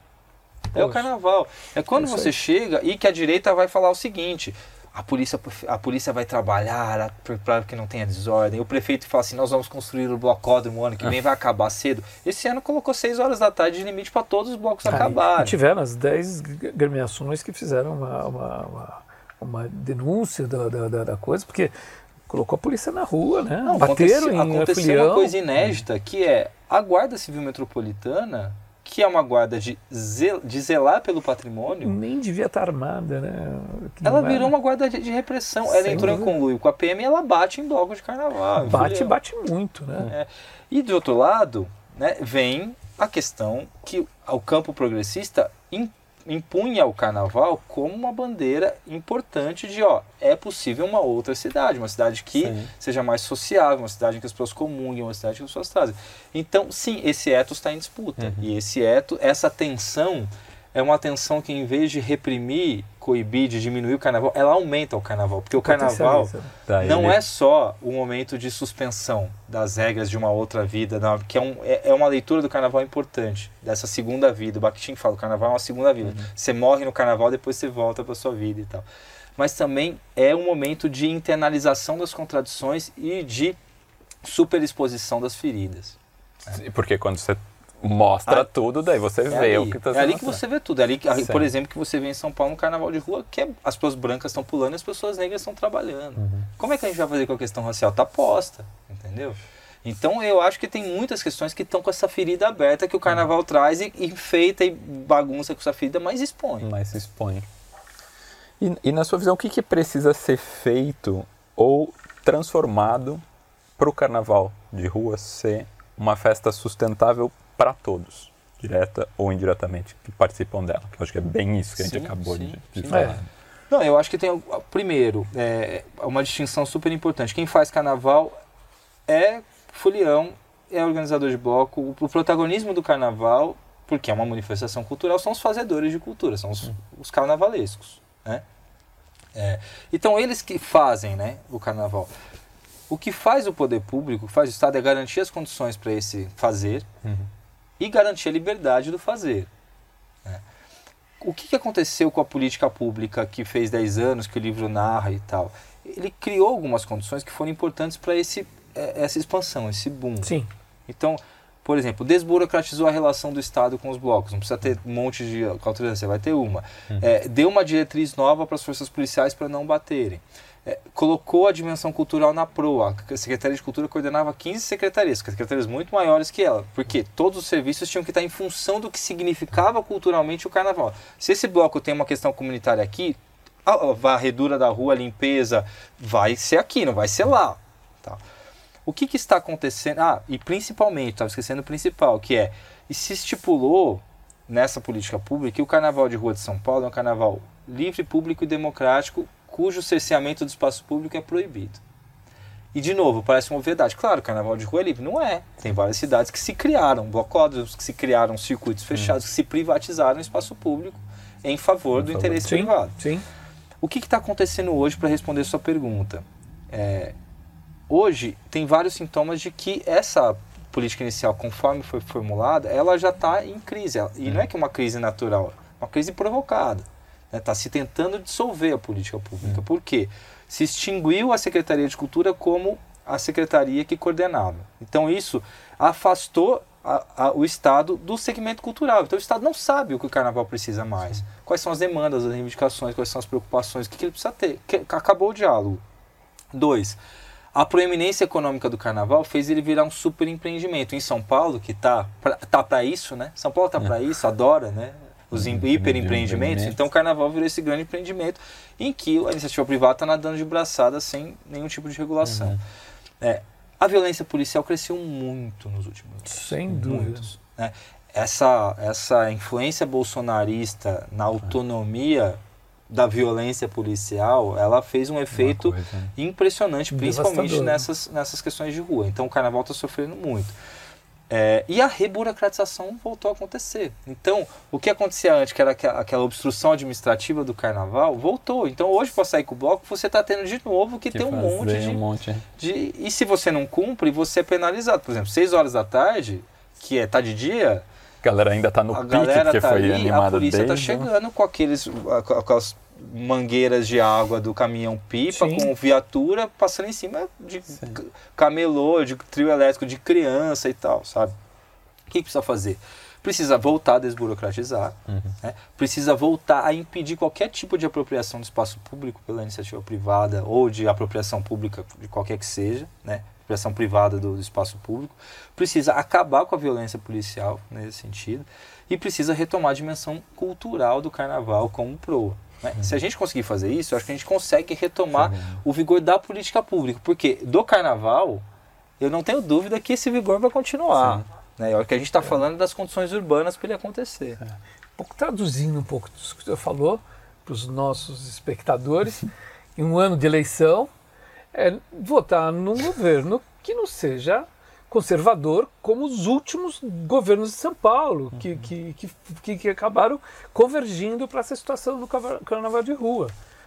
É, o carnaval. é quando é você chega e que a direita vai falar o seguinte: a polícia, a polícia vai trabalhar para que não tenha desordem. O prefeito fala assim: nós vamos construir o blocódromo ano que vem, vai acabar cedo. Esse ano colocou 6 horas da tarde de limite para todos os blocos Aí, acabarem. Tiveram as 10 gremiações que fizeram uma, uma, uma, uma denúncia da, da, da, coisa, porque colocou a polícia na rua, né? Não, Bateram aconteceu, em aconteceu uma coisa inédita, que é a Guarda Civil Metropolitana, que é uma guarda de, zel, de zelar pelo patrimônio... Nem devia estar armada, né? Ela virou né? uma guarda de, de repressão. Sem ela entrou dúvida. em conluio com a PM e ela bate em bloco de carnaval. Bate, bate muito, né? É. E do outro lado, né, vem a questão que o campo progressista impunha o carnaval como uma bandeira importante de, ó, é possível uma outra cidade, uma cidade que sim. seja mais sociável, uma cidade em que as pessoas comunguem, uma cidade que as pessoas trazem. Então, sim, esse ethos está em disputa. Uhum. E esse ethos, essa tensão é uma tensão que em vez de reprimir, coibir, de diminuir o carnaval, ela aumenta o carnaval. Porque o carnaval tá, não é só o momento de suspensão das regras de uma outra vida, não, que é, um, é, é, uma leitura do carnaval importante, dessa segunda vida. O Bakhtin fala, o carnaval é uma segunda vida. Uhum. Você morre no carnaval, depois você volta para sua vida e tal. Mas também é um momento de internalização das contradições e de superexposição das feridas. Porque quando você mostra ah, tudo, daí você é vê ali, o que está É ali que você vê tudo. É ali, por exemplo, que você vê em São Paulo no carnaval de rua, que é, as pessoas brancas estão pulando e as pessoas negras estão trabalhando. Uhum. Como é que a gente vai fazer com a questão racial? Está posta, entendeu? Então eu acho que tem muitas questões que estão com essa ferida aberta que o carnaval uhum. traz e enfeita e bagunça com essa ferida, mas expõe. Mas expõe. E, e na sua visão, o que, que precisa ser feito ou transformado para o carnaval de rua ser uma festa sustentável para todos, direta ou indiretamente, que participam dela. Que eu acho que é bem isso que a gente sim, acabou sim, de, de falar. É. Não, eu acho que tem, primeiro, é, uma distinção super importante. Quem faz carnaval é folião, é organizador de bloco. O, o, protagonismo do carnaval, porque é uma manifestação cultural, são os fazedores de cultura, são os, os carnavalescos. Né? É, então, eles que fazem né, o carnaval. O que faz o poder público, o que faz o Estado, é garantir as condições para esse fazer. Uhum e garantir a liberdade do fazer. Né? O que, que aconteceu com a política pública que fez 10 anos, que o livro narra e tal? Ele criou algumas condições que foram importantes para é, essa expansão, esse boom. Sim. Então, por exemplo, desburocratizou a relação do Estado com os blocos. Não precisa ter um monte de autorização, você vai ter uma. Uhum. É, deu uma diretriz nova para as forças policiais para não baterem é, colocou a dimensão cultural na proa. A Secretaria de Cultura coordenava 15 secretarias, secretarias muito maiores que ela, porque todos os serviços tinham que estar em função do que significava culturalmente o carnaval. Se esse bloco tem uma questão comunitária aqui, a varredura da rua, a limpeza, vai ser aqui, não vai ser lá. Tá? O que, que está acontecendo? Ah, e principalmente, estava esquecendo o principal, que é, e se estipulou nessa política pública que o carnaval de rua de São Paulo é um carnaval livre, público e democrático cujo cerceamento do espaço público é proibido. E, de novo, parece uma verdade. Claro, o carnaval de rua é livre. Não é. Tem várias cidades que se criaram, blocódromos, que se criados circuitos fechados, hum. que se privatizaram o espaço público em favor do interesse sim, privado. Sim. O que está acontecendo hoje para responder sua pergunta? É, hoje tem vários sintomas de que essa política inicial, conforme foi formulada, ela já está em crise. E não é que é uma crise natural, é uma crise provocada. Está né? Se tentando dissolver a política pública. Por quê? Se extinguiu a Secretaria de Cultura como a secretaria que coordenava. Então isso afastou a, a, o Estado do segmento cultural. Então o Estado não sabe o que o Carnaval precisa mais. Quais são as demandas, as reivindicações, quais são as preocupações, o que, que ele precisa ter. Que, acabou o diálogo. Dois, a proeminência econômica do Carnaval fez ele virar um super empreendimento. Em São Paulo, que tá para tá isso, né? São Paulo tá para é. isso, adora, né? Os uhum. hiper empreendimentos. Então o Carnaval virou esse grande empreendimento em que a iniciativa privada está nadando de braçada sem nenhum tipo de regulação. Uhum. É, a violência policial cresceu muito nos últimos anos. Sem dúvida. Né? Essa, essa influência bolsonarista na autonomia da violência policial, ela fez um efeito coisa, né? impressionante, principalmente nessas, nessas questões de rua. Então o carnaval está sofrendo muito. É, e a reburocratização voltou a acontecer. Então, o que acontecia antes, que era aquela obstrução administrativa do carnaval, voltou. Então, hoje, para sair com o bloco, você está tendo de novo que, que ter um monte, de, um monte de. E se você não cumpre, você é penalizado. Por exemplo, 6 horas da tarde, que é tá de dia. A galera ainda está no pique, porque tá foi ali, animada A polícia está chegando com aqueles, com aquelas mangueiras de água do caminhão pipa Sim. com viatura passando em cima de Sim. camelô, de trio elétrico de criança e tal, sabe? O que precisa fazer? Precisa voltar a desburocratizar, uhum. né? precisa voltar a impedir qualquer tipo de apropriação do espaço público pela iniciativa privada ou de apropriação pública de qualquer que seja, né? apropriação privada do, do espaço público, precisa acabar com a violência policial nesse sentido e precisa retomar a dimensão cultural do carnaval como proa. Né? Se a gente conseguir fazer isso, acho que a gente consegue retomar o vigor da política pública. Porque do carnaval, eu não tenho dúvida que esse vigor vai continuar. Né? É o que a gente está falando das condições urbanas para ele acontecer. É. Um pouco traduzindo um pouco disso que você falou para os nossos espectadores, em um ano de eleição, é votar num governo que não seja conservador como os últimos governos de São Paulo, que, uhum. que, que, que, acabaram convergindo para essa situação do carnaval de rua.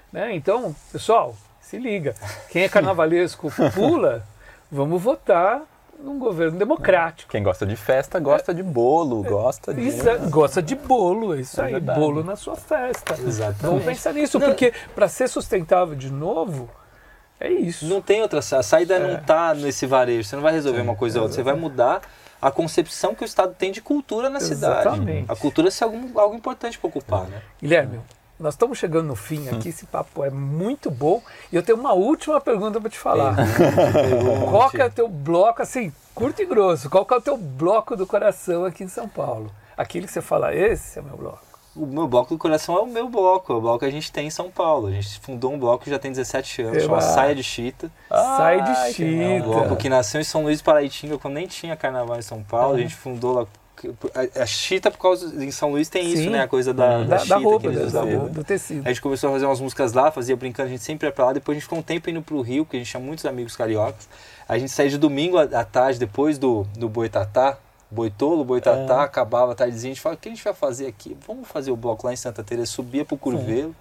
Né? Então, pessoal, se liga. Quem é carnavalesco pula, vamos votar num governo democrático. Quem gosta de festa gosta de bolo, gosta de. Isso, é, gosta de bolo, é isso é aí, verdade. bolo na sua festa. Exatamente. Vamos pensar nisso, Não. porque para ser sustentável de novo, é isso. Não tem outra A saída é. não está nesse varejo. Você não vai resolver uma coisa ou outra. Você vai mudar a concepção que o Estado tem de cultura na Exatamente. cidade. A cultura é algo, algo importante para ocupar, né? Guilherme, nós estamos chegando no fim aqui, esse papo é muito bom. E eu tenho uma última pergunta para te falar. qual que é o teu bloco, assim, curto e grosso, qual que é o teu bloco do coração aqui em São Paulo? Aquele que você fala, esse é meu bloco o meu bloco do coração é o meu bloco, é o bloco que a gente tem em São Paulo. A gente fundou um bloco que já tem 17 anos, chama Saia de Chita. Ah, Saia de Chita. É um bloco que nasceu em São Luís Paraitinga, quando nem tinha carnaval em São Paulo. A gente fundou lá a, chita, por causa em São Luís tem Sim, isso, né? A coisa da, da, da chita, da roupa, que da, roupa. do tecido. A gente começou a fazer umas músicas lá, fazia brincando, a gente sempre ia pra lá. Depois a gente ficou um tempo indo pro Rio, porque a gente tinha muitos amigos cariocas. A gente saía de domingo à tarde, depois do, do Boitatá, Boitolo, Boitatá, é. acabava a tardezinha, a gente fala, o que a gente vai fazer aqui? Vamos fazer o bloco lá em Santa Teresa, subia pro Curvelo,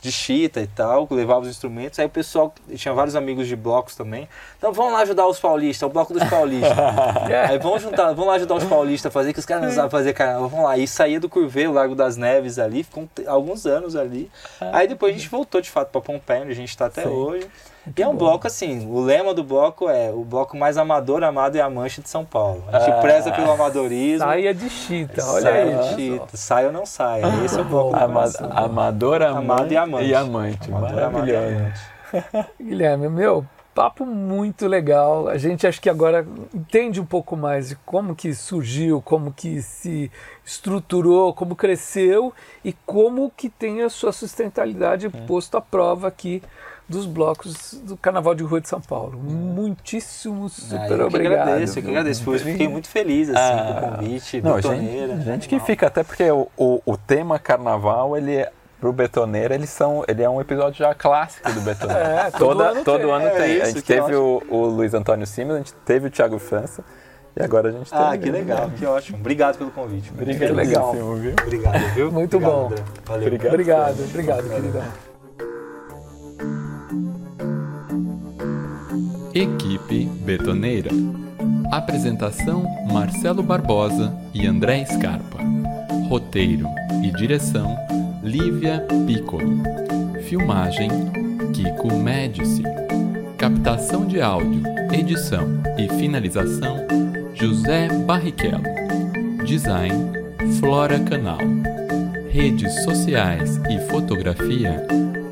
de chita e tal, levava os instrumentos, aí o pessoal, tinha vários amigos de blocos também, então vamos lá ajudar os paulistas, o bloco dos paulistas. aí vamos juntar, vamos lá ajudar os paulistas a fazer, que os caras não sabem fazer carnaval, vamos lá. E saía do Curvelo, Largo das Neves ali, ficou alguns anos ali. Ah. Aí depois a gente voltou de fato para Pompeia, onde a gente está até Sim. hoje. Muito e é um bom. bloco assim, o lema do bloco é o bloco mais amador, amado e amante de São Paulo. A gente ah, preza pelo amadorismo. Saia de chita, olha saia aí. de chita, saia ou não saia. Esse é o bloco Ama Amador, amante, amado e amante. E amante. Amador, Maravilhoso. Guilherme, meu, papo muito legal. A gente acho que agora entende um pouco mais de como que surgiu, como que se estruturou, como cresceu e como que tem a sua sustentabilidade hum. posto à prova aqui dos blocos do Carnaval de Rua de São Paulo. Muitíssimo, super ah, eu obrigado. Que agradeço, eu que agradeço. Eu fiquei muito feliz assim, ah, com o convite, não, betoneira. Gente, gente que fica, até porque o, o, o tema Carnaval, ele é pro Betoneira, eles são, ele é um episódio já clássico do Betoneira. É, todo Toda, ano todo tem. ano é tem. Isso, a gente teve o, o, Luiz Antônio Simas, a gente teve o Thiago França. E agora a gente tem. Ah, que legal, que ótimo. Obrigado pelo convite. Obrigado, que legal. Viu? Obrigado, viu? Muito obrigado, bom. André. Valeu. Obrigado, obrigado, obrigado queridão. Equipe Betoneira. Apresentação: Marcelo Barbosa e André Scarpa. Roteiro e direção: Lívia Piccolo. Filmagem: Kiko Médici. Captação de áudio, edição e finalização: José Barrichello. Design: Flora Canal. Redes sociais e fotografia: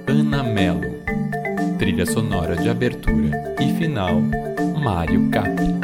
Ana Melo. Trilha sonora de abertura e final: Mário Capri.